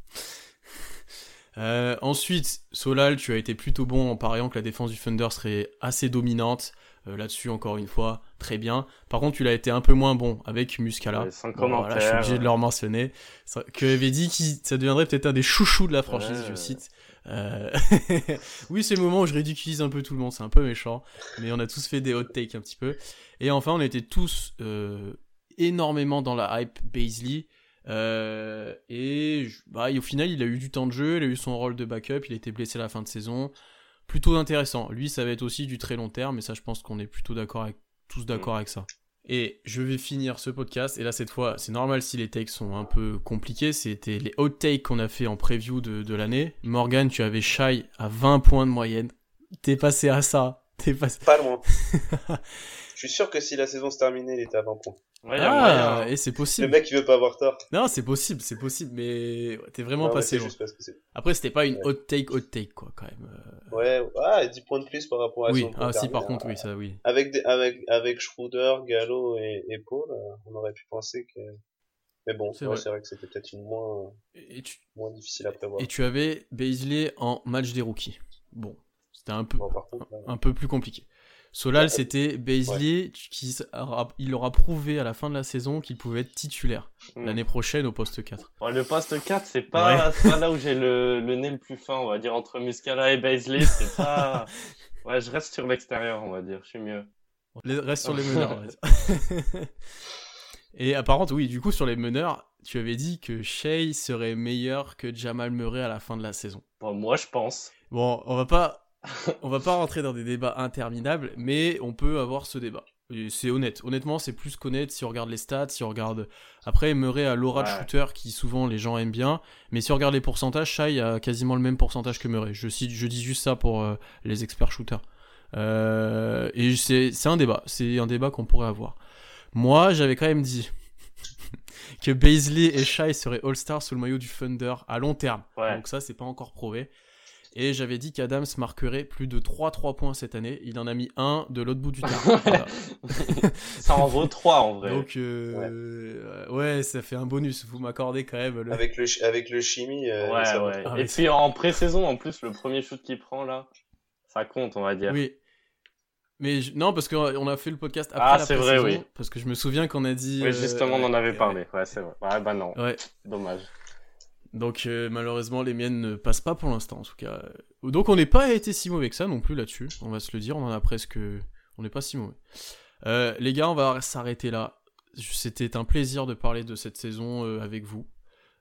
Euh, ensuite, Solal, tu as été plutôt bon en pariant que la défense du Thunder serait assez dominante. Euh, là-dessus, encore une fois, très bien. Par contre, tu l'as été un peu moins bon avec Muscala. voilà, je suis obligé de le mentionner. Que avait dit que ça deviendrait peut-être un des chouchous de la franchise, je cite. Euh... <laughs> oui, c'est le moment où je ridiculise un peu tout le monde, c'est un peu méchant, mais on a tous fait des hot takes un petit peu. Et enfin, on était tous euh, énormément dans la hype Baisley. Euh, et bah, au final, il a eu du temps de jeu, il a eu son rôle de backup, il a été blessé à la fin de saison. Plutôt intéressant. Lui, ça va être aussi du très long terme, et ça, je pense qu'on est plutôt d'accord avec, tous d'accord avec ça. Et je vais finir ce podcast, et là, cette fois, c'est normal si les takes sont un peu compliqués. C'était les hot takes qu'on a fait en preview de, de l'année. Morgan, tu avais Shy à 20 points de moyenne. T'es passé à ça. T'es passé. Pas loin. <laughs> je suis sûr que si la saison se terminait, il était à 20 points ah, hein. et c'est possible. Le mec, il veut pas avoir tort. Non, c'est possible, c'est possible, mais t'es vraiment passé loin. Après, c'était pas une hot take, hot take, quoi, quand même. Euh. Ouais, ah, 10 points de plus par rapport à oui. Ah, si, par contre, oui, ça, oui. Avec, des, avec, avec Schroeder, Gallo et, et Paul, euh, on aurait pu penser que. Mais bon, c'est vrai. vrai. que c'était peut-être une moins, tu... moins difficile à prévoir. Et tu avais Baisley en match des rookies. Bon, c'était un peu, un peu plus compliqué. Solal, c'était Baisley qui il aura prouvé à la fin de la saison qu'il pouvait être titulaire hmm. l'année prochaine au poste 4. le poste 4, c'est pas, là où j'ai le, nez le plus fin, on va dire, entre Muscala et Baisley. C'est pas. <laughs> ouais, je reste sur l'extérieur, on va dire, je suis mieux. Reste sur les <laughs> meneurs. Et apparemment, oui, du coup, sur les meneurs, tu avais dit que Shea serait meilleur que Jamal Murray à la fin de la saison. Bon, moi, je pense. Bon, on va pas, on va pas rentrer dans des débats interminables, mais on peut avoir ce débat. C'est honnête. Honnêtement, c'est plus qu'honnête si on regarde les stats, si on regarde. Après, Murray a l'aura de shooter qui souvent les gens aiment bien, mais si on regarde les pourcentages, Shai a quasiment le même pourcentage que Murray. Je, cite, je dis juste ça pour euh, les experts shooters. Euh, et c'est un débat. C'est un débat qu'on pourrait avoir. Moi, j'avais quand même dit <laughs> que Baisley et Shai seraient All-Star sous le maillot du Thunder à long terme. Donc ça, c'est pas encore prouvé. Et j'avais dit qu'Adams marquerait plus de 3-3 points cette année. Il en a mis un de l'autre bout du <laughs> terrain. ça en vaut 3 en vrai. Donc, euh, ouais. ça fait un bonus. Vous m'accordez quand même. Le... Avec, le, avec le chimie. Euh, ouais, ouais. Ah, Et puis en pré-saison, en plus, le premier shoot qu'il prend là, ça compte, on va dire. Oui. Mais non, parce qu'on a fait le podcast après ah, c'est vrai, oui. Parce que je me souviens qu'on a dit. Oui, justement, on en avait parlé. Ouais, c'est vrai. Ouais, bah non. Ouais. Dommage. Donc euh, malheureusement les miennes ne passent pas pour l'instant en tout cas. Donc on n'est pas été si mauvais que ça non plus là-dessus, on va se le dire, on en a presque... On n'est pas si mauvais. Euh, les gars, on va s'arrêter là. C'était un plaisir de parler de cette saison euh, avec vous.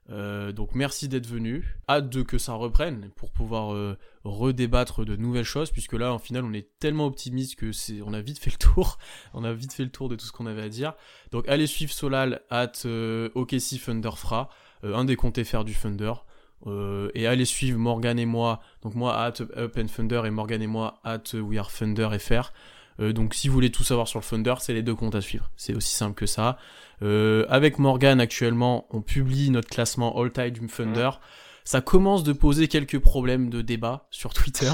donc merci d'être venu. Hâte de que ça reprenne pour pouvoir redébattre de nouvelles choses, puisque là en final on est tellement optimiste que c'est, on a vite fait le tour. <laughs> on a vite fait le tour de tout ce qu'on avait à dire. Donc allez suivre Solal at OKC Thunderfra. Euh, un des comptes faire du Thunder. Euh, et allez suivre Morgan et moi, donc moi at Up and Thunder et Morgan et moi at We Are Thunder FR. Euh, donc si vous voulez tout savoir sur le Thunder, c'est les deux comptes à suivre. C'est aussi simple que ça. avec Morgan actuellement, on publie notre classement all-time du Thunder. Ça commence de poser quelques problèmes de débat sur Twitter,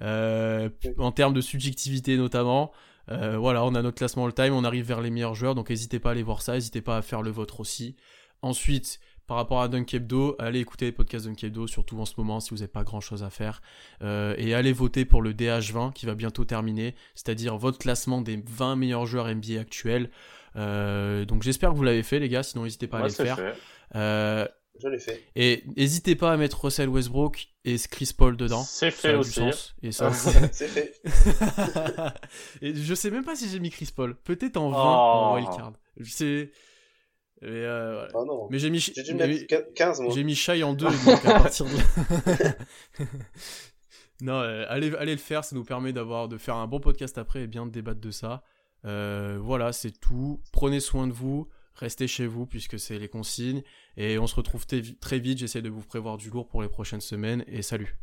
<laughs> en termes de subjectivité notamment. voilà, on a notre classement all-time, on arrive vers les meilleurs joueurs, donc n'hésitez pas à aller voir ça, n'hésitez pas à faire le vôtre aussi. Ensuite, par rapport à Dunkebdo, allez écouter les podcasts Dunkebdo, surtout en ce moment si vous n'avez pas grand chose à faire. Euh, et allez voter pour le DH20 qui va bientôt terminer, c'est-à-dire votre classement des 20 meilleurs joueurs NBA actuels. Euh, donc j'espère que vous l'avez fait les gars, sinon n'hésitez pas à le faire. Euh, je l'ai fait. Et n'hésitez pas à mettre Russell Westbrook et Chris Paul dedans. C'est fait aussi. Et ça, <laughs> c'est fait. <laughs> et je sais même pas si j'ai mis Chris Paul. Peut-être en 20 en wildcard. C'est mais, euh, ah non. mais j'ai mis, j'ai dû mettre 15 moi. J'ai mis Shai en 2 <laughs> donc à partir de <laughs> Non, euh, allez, allez le faire, ça nous permet d'avoir de faire un bon podcast après et bien de débattre de ça. Euh, voilà, c'est tout. Prenez soin de vous, restez chez vous puisque c'est les consignes et on se retrouve très vite. J'essaie de vous prévoir du lourd pour les prochaines semaines et salut.